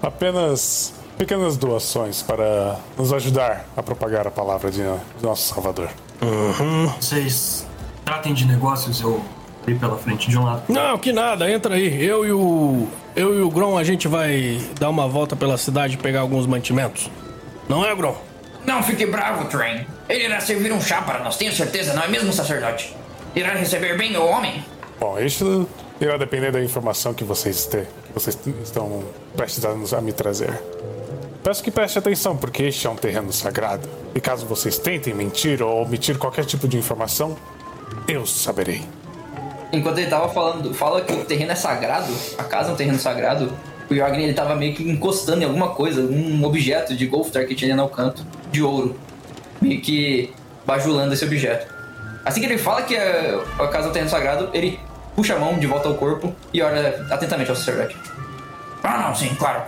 Apenas pequenas doações para nos ajudar a propagar a palavra de, nosso Salvador. Vocês tratem de negócios, eu ir pela frente de um lado. Não, que nada, entra aí. Eu e o. Eu e o Grom a gente vai dar uma volta pela cidade e pegar alguns mantimentos. Não é, Grom? Não fique bravo, Train. Ele irá servir um chá para nós, tenho certeza, não é mesmo, sacerdote? Irá receber bem o homem? Bom, isso irá depender da informação que vocês, te, que vocês estão prestes a me trazer. Peço que preste atenção, porque este é um terreno sagrado. E caso vocês tentem mentir ou omitir qualquer tipo de informação, Eu saberei. Enquanto ele tava falando, fala que o terreno é sagrado, a casa é um terreno sagrado, o Jorgen ele tava meio que encostando em alguma coisa, um objeto de Golftar que tinha no canto, de ouro. Meio que bajulando esse objeto. Assim que ele fala que a, a casa é um terreno sagrado, ele puxa a mão de volta ao corpo e olha atentamente ao sacerdote. Ah, não, sim, claro.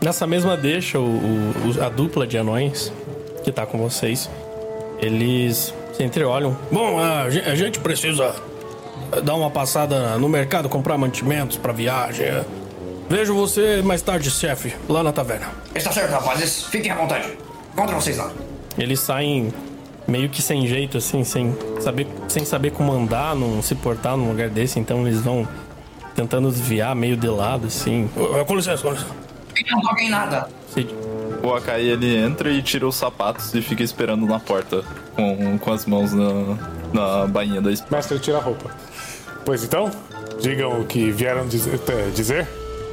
Nessa mesma deixa, o, o- a dupla de anões que tá com vocês, eles se entreolham. Bom, a, a gente precisa dar uma passada no mercado, comprar mantimentos pra viagem. Vejo você mais tarde, chefe, lá na taverna. Está certo, rapazes. Fiquem à vontade. Encontro vocês lá. Eles saem meio que sem jeito, assim, sem saber, sem saber como andar, não se portar num lugar desse, então eles vão tentando desviar meio de lado, assim. Com licença, com licença. E não toquem nada. O Akai ele entra e tira os sapatos e fica esperando na porta com, com as mãos na, na bainha da espada. Mestre, tira a roupa. Pois então, digam o que vieram dizer, eh, dizer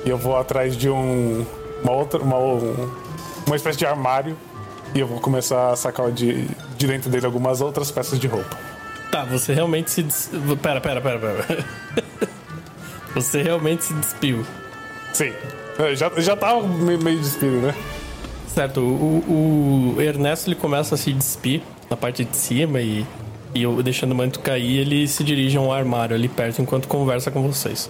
e eu vou atrás de um. Uma outra. Uma, um- uma espécie de armário e eu vou começar a sacar de, de dentro dele algumas outras peças de roupa. Tá, você realmente se. Des... Pera, pera, pera, pera. *laughs* você realmente se despiu. Sim. Eh, Já, já tava meio, meio despido, né? Certo, o, o Ernesto ele começa a se despir na parte de cima e, e eu deixando o manto cair, ele se dirige a um armário ali perto enquanto conversa com vocês.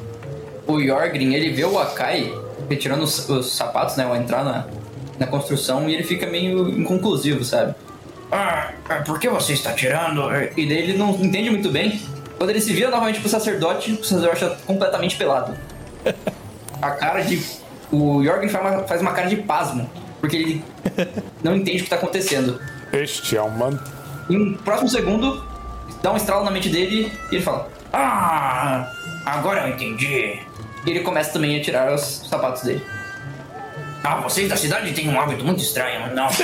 O Jorgrin, ele vê o Akai retirando os, os sapatos, né, ao entrar na, na construção e ele fica meio inconclusivo, sabe? Ah, ah, por que você está tirando? E daí ele não entende muito bem. Quando ele se vira novamente pro sacerdote, o sacerdote tá completamente pelado. *laughs* A cara de. O Jorgen faz uma, faz uma cara de pasmo, porque ele *laughs* não entende o que tá acontecendo. Este é um manto. Em um próximo segundo, dá um estralo na mente dele e ele fala. Ah, agora eu entendi. E ele começa também a tirar os sapatos dele. Ah, vocês da cidade têm um hábito muito estranho, não? *laughs*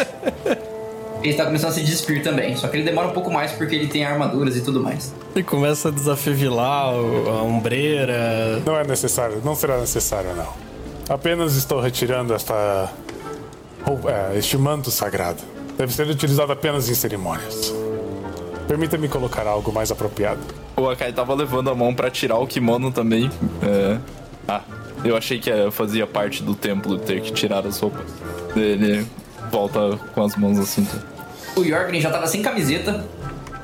Ele tá começando a se despir também, só que ele demora um pouco mais porque ele tem armaduras e tudo mais. Ele começa a desafevilar o- a ombreira. Não é necessário, não será necessário, não. Apenas estou retirando esta. é, este manto sagrado. Deve ser utilizado apenas em cerimônias. Permita-me colocar algo mais apropriado. O Akai tava levando a mão pra tirar o kimono também. É... Ah, eu achei que eh, fazia parte do templo ter que tirar as roupas. Ele volta com as mãos assim. O Jorgen já tava sem camiseta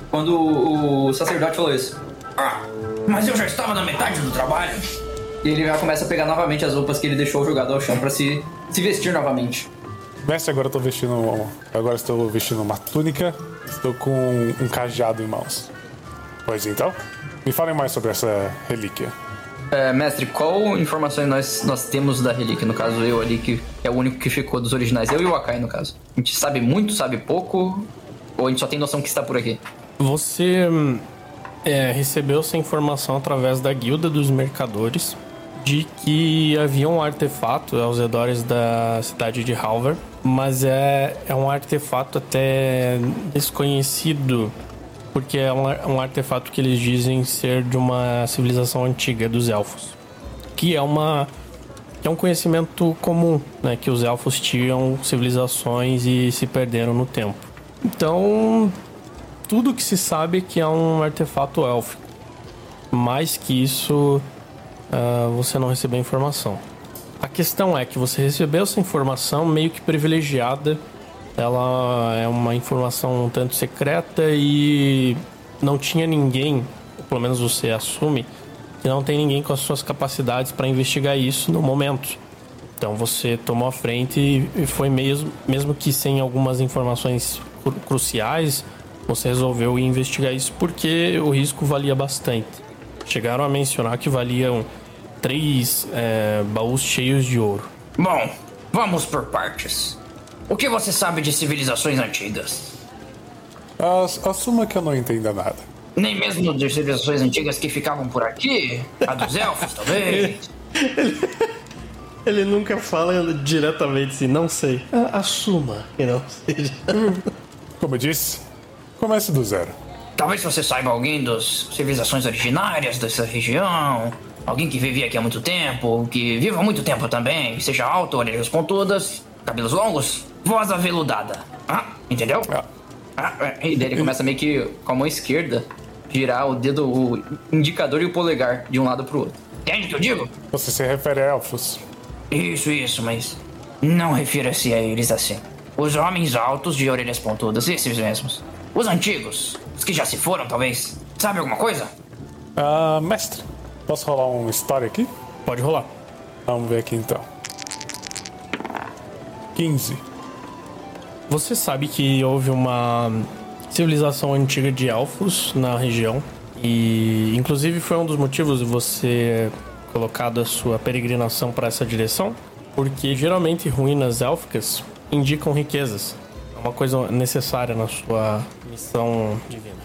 quando o, sacerdote falou isso. Ah, mas eu já estava na metade do trabalho. E ele já começa a pegar novamente as roupas que ele deixou jogado ao chão pra se, se vestir novamente. Mestre, agora estou vestindo. Agora estou vestindo uma túnica. Estou com um cajado em mãos. Pois então, me falem mais sobre essa relíquia. É, mestre, qual informações nós, nós temos da relíquia? No caso, eu ali, que é o único que ficou dos originais. Eu e o Akai, no caso. A gente sabe muito, sabe pouco? Ou a gente só tem noção que está por aqui? Você hum, é, recebeu essa informação através da guilda dos mercadores de que havia um artefato aos redores da cidade de Halvar, mas é, é um artefato até desconhecido, porque é um, um artefato que eles dizem ser de uma civilização antiga dos elfos, que é uma é um conhecimento comum, né, que os elfos tinham civilizações e se perderam no tempo. Então, tudo que se sabe é que é um artefato élfico. Mais que isso, ah, você não recebeu informação. A questão é que você recebeu essa informação meio que privilegiada. Ela é uma informação um tanto secreta e não tinha ninguém, pelo menos você assume, que não tem ninguém com as suas capacidades para investigar isso no momento. Então você tomou a frente e- foi mesmo, mesmo que sem algumas informações cru- cruciais, você resolveu investigar isso porque o risco valia bastante. Chegaram a mencionar que valiam três é, baús cheios de ouro. Bom, vamos por partes. O que você sabe de civilizações antigas? As- Assuma que eu não entenda nada. Nem mesmo de civilizações antigas que ficavam por aqui? A dos *laughs* elfos, talvez? Ele nunca fala diretamente assim, não sei. assuma que não seja. *laughs* Como eu disse, comece do zero. Talvez você saiba alguém das civilizações originárias dessa região. Alguém que vivia aqui há muito tempo, que viva há muito tempo também, seja alto, orelhas pontudas, cabelos longos, voz aveludada. Ah, entendeu? Ah. É, E daí ele começa meio que com a mão esquerda girar o dedo, o indicador e o polegar de um lado pro outro. Entende o que eu digo? Você se refere a elfos. Isso, isso, mas não refira-se a eles assim. Os homens altos de orelhas pontudas, esses mesmos. Os antigos, os que já se foram, talvez. Sabe alguma coisa? Ah, mestre, posso rolar uma história aqui? Pode rolar. Vamos ver aqui então. 15. Você sabe que houve uma civilização antiga de elfos na região e inclusive foi um dos motivos de você colocado a sua peregrinação para essa direção, porque geralmente ruínas élficas indicam riquezas. É uma coisa necessária na sua missão divina.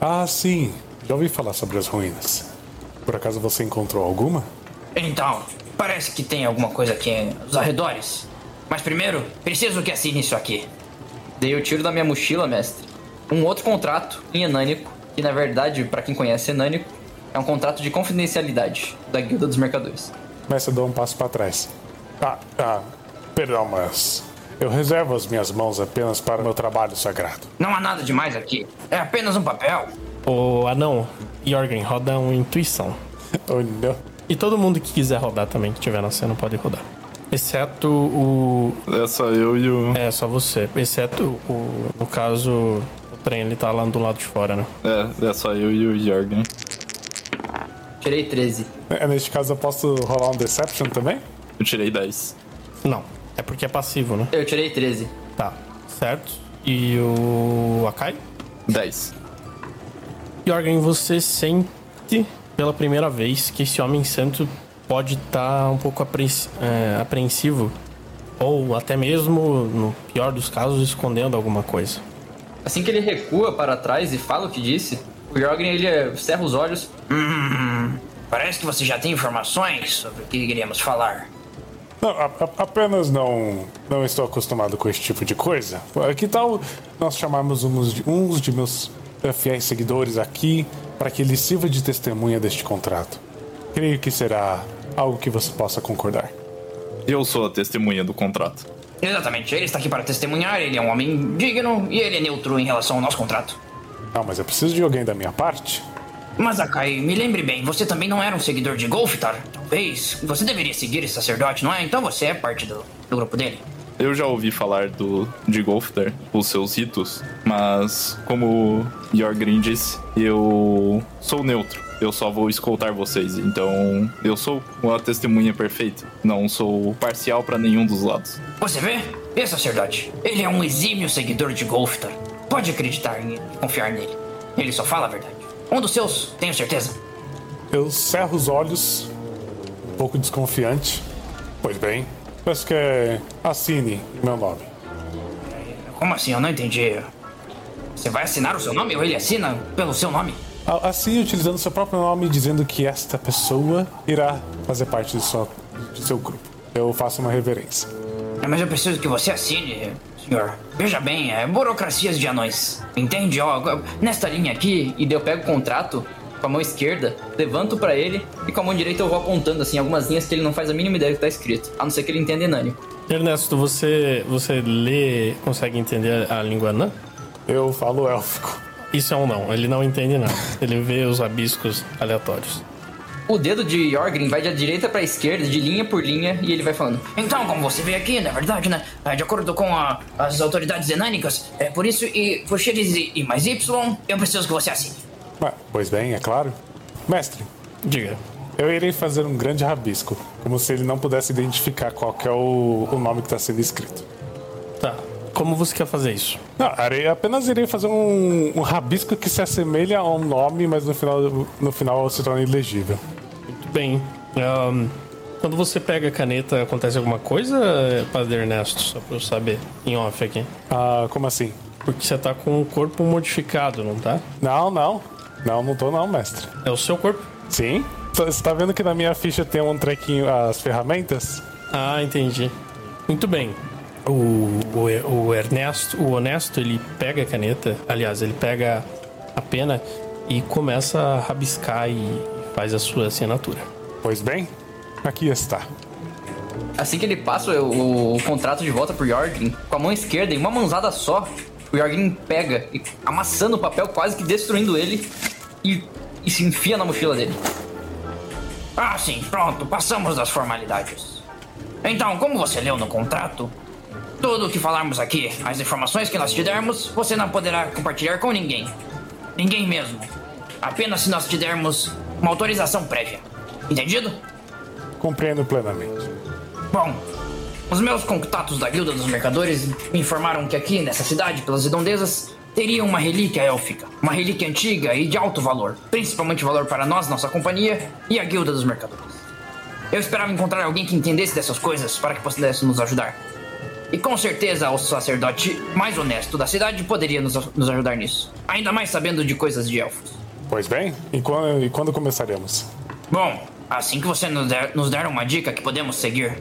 Ah, sim. Já ouvi falar sobre as ruínas. Por acaso você encontrou alguma? Então, parece que tem alguma coisa aqui nos arredores. Mas primeiro, preciso que assine isso aqui. Dei o tiro da minha mochila, mestre. Um outro contrato em Enânico, que na verdade, para quem conhece Enânico, é um contrato de confidencialidade da Guilda dos Mercadores. Mestre, dou um passo para trás. Ah, ah, perdão, mas eu reservo as minhas mãos apenas para o meu trabalho sagrado. Não há nada demais aqui. É apenas um papel. O anão, Jorgen, roda uma intuição. Oh, não. E todo mundo que quiser rodar também, que tiver na cena, pode rodar. Exceto o. É só eu e o. É, só você. Exceto o. No caso, o trem ele tá lá do lado de fora, né? É, é só eu e o Jorgen. Tirei 13. É, Neste caso, eu posso rolar um Deception também? Eu tirei 10. Não. É porque é passivo, né? Eu tirei 13. Tá. Certo. E o. Akai? 10. Jorgen, você sente pela primeira vez que esse homem santo pode estar um pouco é, apreensivo. Ou até mesmo, no pior dos casos, escondendo alguma coisa. Assim que ele recua para trás e fala o que disse, o Jorgen ele eh, cerra os olhos. Hum, parece que você já tem informações sobre o que iremos falar. Não, a- a- apenas não, não estou acostumado com esse tipo de coisa. Que tal nós chamarmos uns de, uns de meus eh, fiéis seguidores aqui para que ele sirva de testemunha deste contrato? Creio que será algo que você possa concordar. Eu sou a testemunha do contrato. Exatamente, ele está aqui para testemunhar, ele é um homem digno e ele é neutro em relação ao nosso contrato. Não, mas eu preciso de alguém da minha parte. Mas Akai, me lembre bem, você também não era um seguidor de Golfitar? Talvez. Você deveria seguir esse sacerdote, não é? Então você é parte do, do grupo dele. Eu já ouvi falar do de Golfter, os seus ritos, mas como Jorgrin disse, eu sou neutro. Eu só vou escoltar vocês, então eu sou uma testemunha perfeita. Não sou parcial pra nenhum dos lados. Você vê? Esse sacerdote, ele é um exímio seguidor de Golfitar. Pode acreditar em ele, confiar nele. Ele só fala a verdade. Um dos seus, tenho certeza. Eu cerro os olhos, um pouco desconfiante. Pois bem, peço que assine meu nome. Como assim? Eu não entendi. Você vai assinar o seu nome ou ele assina pelo seu nome? Assim, utilizando seu próprio nome, dizendo que esta pessoa irá fazer parte de, sua, de seu grupo. Eu faço uma reverência. É, Mas eu preciso que você assine, senhor. Veja bem, é burocracias de anões. Entende? Ó, nesta linha aqui, E eu pego o contrato com a mão esquerda, levanto pra ele e com a mão direita eu vou apontando assim algumas linhas que ele não faz a mínima ideia do que tá escrito, a não ser que ele entenda enânico. Ernesto, você, você lê, consegue entender a língua anã? Eu falo élfico. Isso é um não, ele não entende nada. Ele vê os rabiscos aleatórios. O dedo de Jorgrin vai da direita pra esquerda, de linha por linha, e ele vai falando. Então, como você vê aqui, na verdade, né? De acordo com a- as autoridades enânicas, é por isso e por X e, e mais Y, eu preciso que você assine. Ah, pois bem, é claro. Mestre, Diga. eu irei fazer um grande rabisco, como se ele não pudesse identificar qual é o, o nome que está sendo escrito. Tá. Como você quer fazer isso? Não, apenas irei fazer um, um rabisco que se assemelha a um nome, mas no final, no final se torna ilegível. Muito bem. Ahn, quando você pega a caneta, acontece alguma coisa, Padre Ernesto? Só pra eu saber, em off aqui. Ah, como assim? Porque você tá com o corpo modificado, não tá? Não, não. Não, não tô não, mestre. É o seu corpo? Sim? Você tá vendo que na minha ficha tem um trequinho, as ferramentas? Ah, entendi. Muito bem. O, o, o Ernesto, o Honesto, ele pega a caneta, aliás, ele pega a pena e começa a rabiscar e faz a sua assinatura. Pois bem, aqui está. Assim que ele passa o, o contrato de volta pro Jorgrin, com a mão esquerda, em uma mãozada só, o Jorgrin pega e amassando o papel, quase que destruindo ele, e, e se enfia na mochila dele. Ah, sim, pronto, passamos das formalidades. Então, como você leu no contrato, tudo o que falarmos aqui, as informações que nós te dermos, você não poderá compartilhar com ninguém. Ninguém mesmo. Apenas se nós te dermos uma autorização prévia. Entendido? Compreendo plenamente. Bom, os meus contatos da Guilda dos Mercadores me informaram que aqui nessa cidade, pelas redondezas, teria uma relíquia élfica. Uma relíquia antiga e de alto valor. Principalmente valor para nós, nossa companhia, e a Guilda dos Mercadores. Eu esperava encontrar alguém que entendesse dessas coisas para que pudesse nos ajudar. E com certeza o sacerdote mais honesto da cidade poderia nos, nos ajudar nisso. Ainda mais sabendo de coisas de elfos. Pois bem, e quando, e quando começaremos? Bom, assim que você nos der, nos der uma dica que podemos seguir.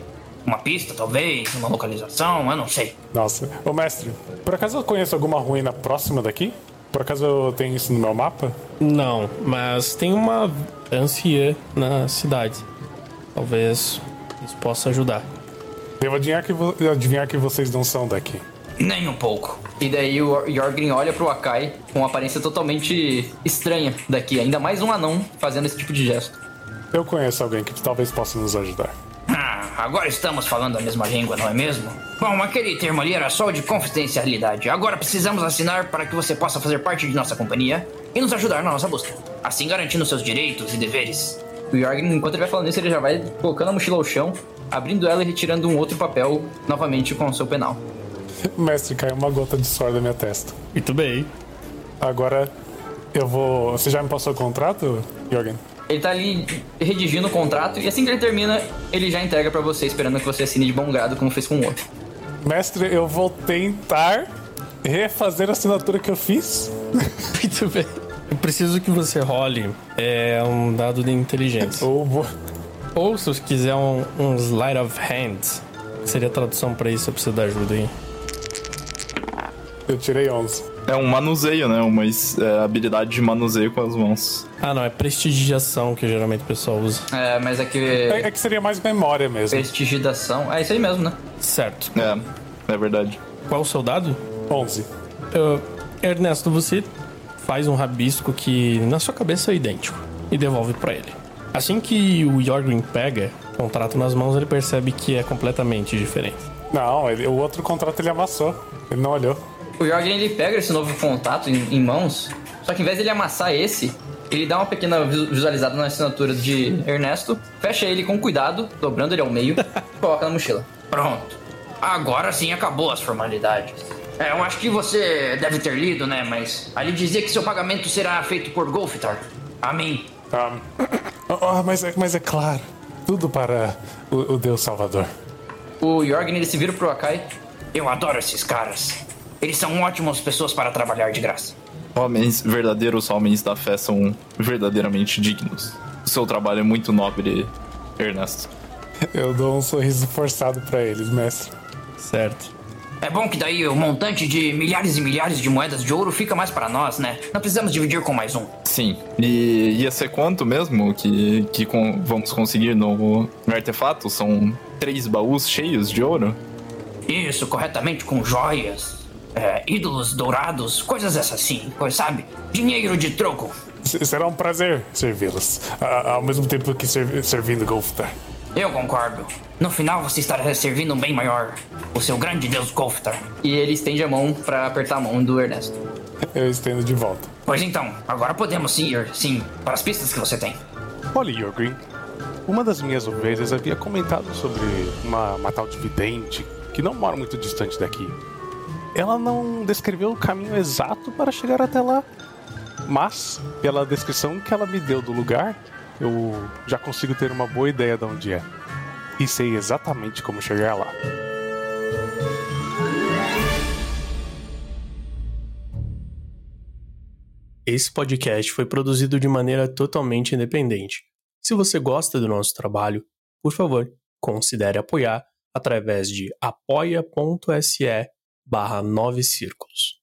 Uma pista, talvez, uma localização, eu não sei. Nossa, ô mestre, por acaso eu conheço alguma ruína próxima daqui? Por acaso eu tenho isso no meu mapa? Não, mas tem uma anciã na cidade. Talvez isso possa ajudar. Devo adivinhar que, vo- adivinhar que vocês não são daqui. Nem um pouco. E daí o Jorgrin olha pro Akai com uma aparência totalmente estranha daqui. Ainda mais um anão fazendo esse tipo de gesto. Eu conheço alguém que talvez possa nos ajudar. Ah, agora estamos falando a mesma língua, não é mesmo? Bom, aquele termo ali era só o de confidencialidade. Agora precisamos assinar para que você possa fazer parte de nossa companhia e nos ajudar na nossa busca. Assim garantindo seus direitos e deveres. O Jorgrin, enquanto ele vai falando isso, ele já vai colocando a mochila ao chão, abrindo ela e retirando um outro papel novamente com o seu penal. Mestre, caiu uma gota de suor da minha testa. Muito bem. Agora eu vou. Você já me passou o contrato, Jorgen? Ele tá ali redigindo o contrato e assim que ele termina, ele já entrega pra você, esperando que você assine de bom grado, como fez com o outro. Mestre, eu vou tentar refazer a assinatura que eu fiz. *laughs* Muito bem. Eu preciso que você role é, um dado de inteligência. Ou vou. Ou se você quiser um, um slide of hand, seria a tradução pra isso, eu preciso da ajuda aí. Eu tirei 11. É um manuseio, né? Uma é, habilidade de manuseio com as mãos. Ah, não, é prestigiação que geralmente o pessoal usa. É, mas é que. É, é que seria mais memória mesmo. Prestigidação. É isso aí mesmo, né? Certo. É, é verdade. Qual o seu dado? 11. Uh, Ernesto, você faz um rabisco que na sua cabeça é idêntico e devolve pra ele. Assim que o Jorgrin pega o contrato nas mãos, ele percebe que é completamente diferente. Não, ele- o outro contrato ele amassou. Ele não olhou. O Jorgen ele pega esse novo contato em, em mãos, só que em vez de ele amassar esse, ele dá uma pequena visu- visualizada na assinatura de Ernesto, fecha ele com cuidado, dobrando ele ao meio, e *laughs* coloca na mochila. Pronto. Agora sim acabou as formalidades. É, eu acho que você deve ter lido, né? Mas ali dizia que seu pagamento será feito por Golfitar. Amém. *coughs* Ah, oh, mas, é, mas é claro. Tudo para o, o Deus Salvador. O Jorgen ele se vira pro Akai. Eu adoro esses caras. Eles são ótimas pessoas para trabalhar de graça. Homens, verdadeiros homens da fé são verdadeiramente dignos. O seu trabalho é muito nobre, Ernesto. Eu dou um sorriso forçado pra eles, mestre. Certo. É bom que daí o montante de milhares e milhares de moedas de ouro fica mais para nós, né? Não precisamos dividir com mais um. Sim. E ia ser quanto mesmo que, que com- vamos conseguir no, no artefato? São três baús cheios de ouro? Isso, corretamente com joias, é, ídolos dourados, coisas assim, sabe? Dinheiro de troco. Será um prazer servi-los. Ao mesmo tempo que servi- servindo Golftar. Eu concordo. No final você estará servindo um bem maior. O seu grande deus Golftar. E ele estende a mão pra apertar a mão do Ernesto. Eu estendo de volta. Pois então, agora podemos sim ir, sim, para as pistas que você tem. Olha, Jorgrin. Uma das minhas ovelhas havia comentado sobre uma, uma tal de vidente que não mora muito distante daqui. Ela não descreveu o caminho exato para chegar até lá. Mas, pela descrição que ela me deu do lugar, eu já consigo ter uma boa ideia de onde é. E sei exatamente como chegar lá. Esse podcast foi produzido de maneira totalmente independente. Se você gosta do nosso trabalho, por favor, considere apoiar através de apoia.se barra 9 círculos.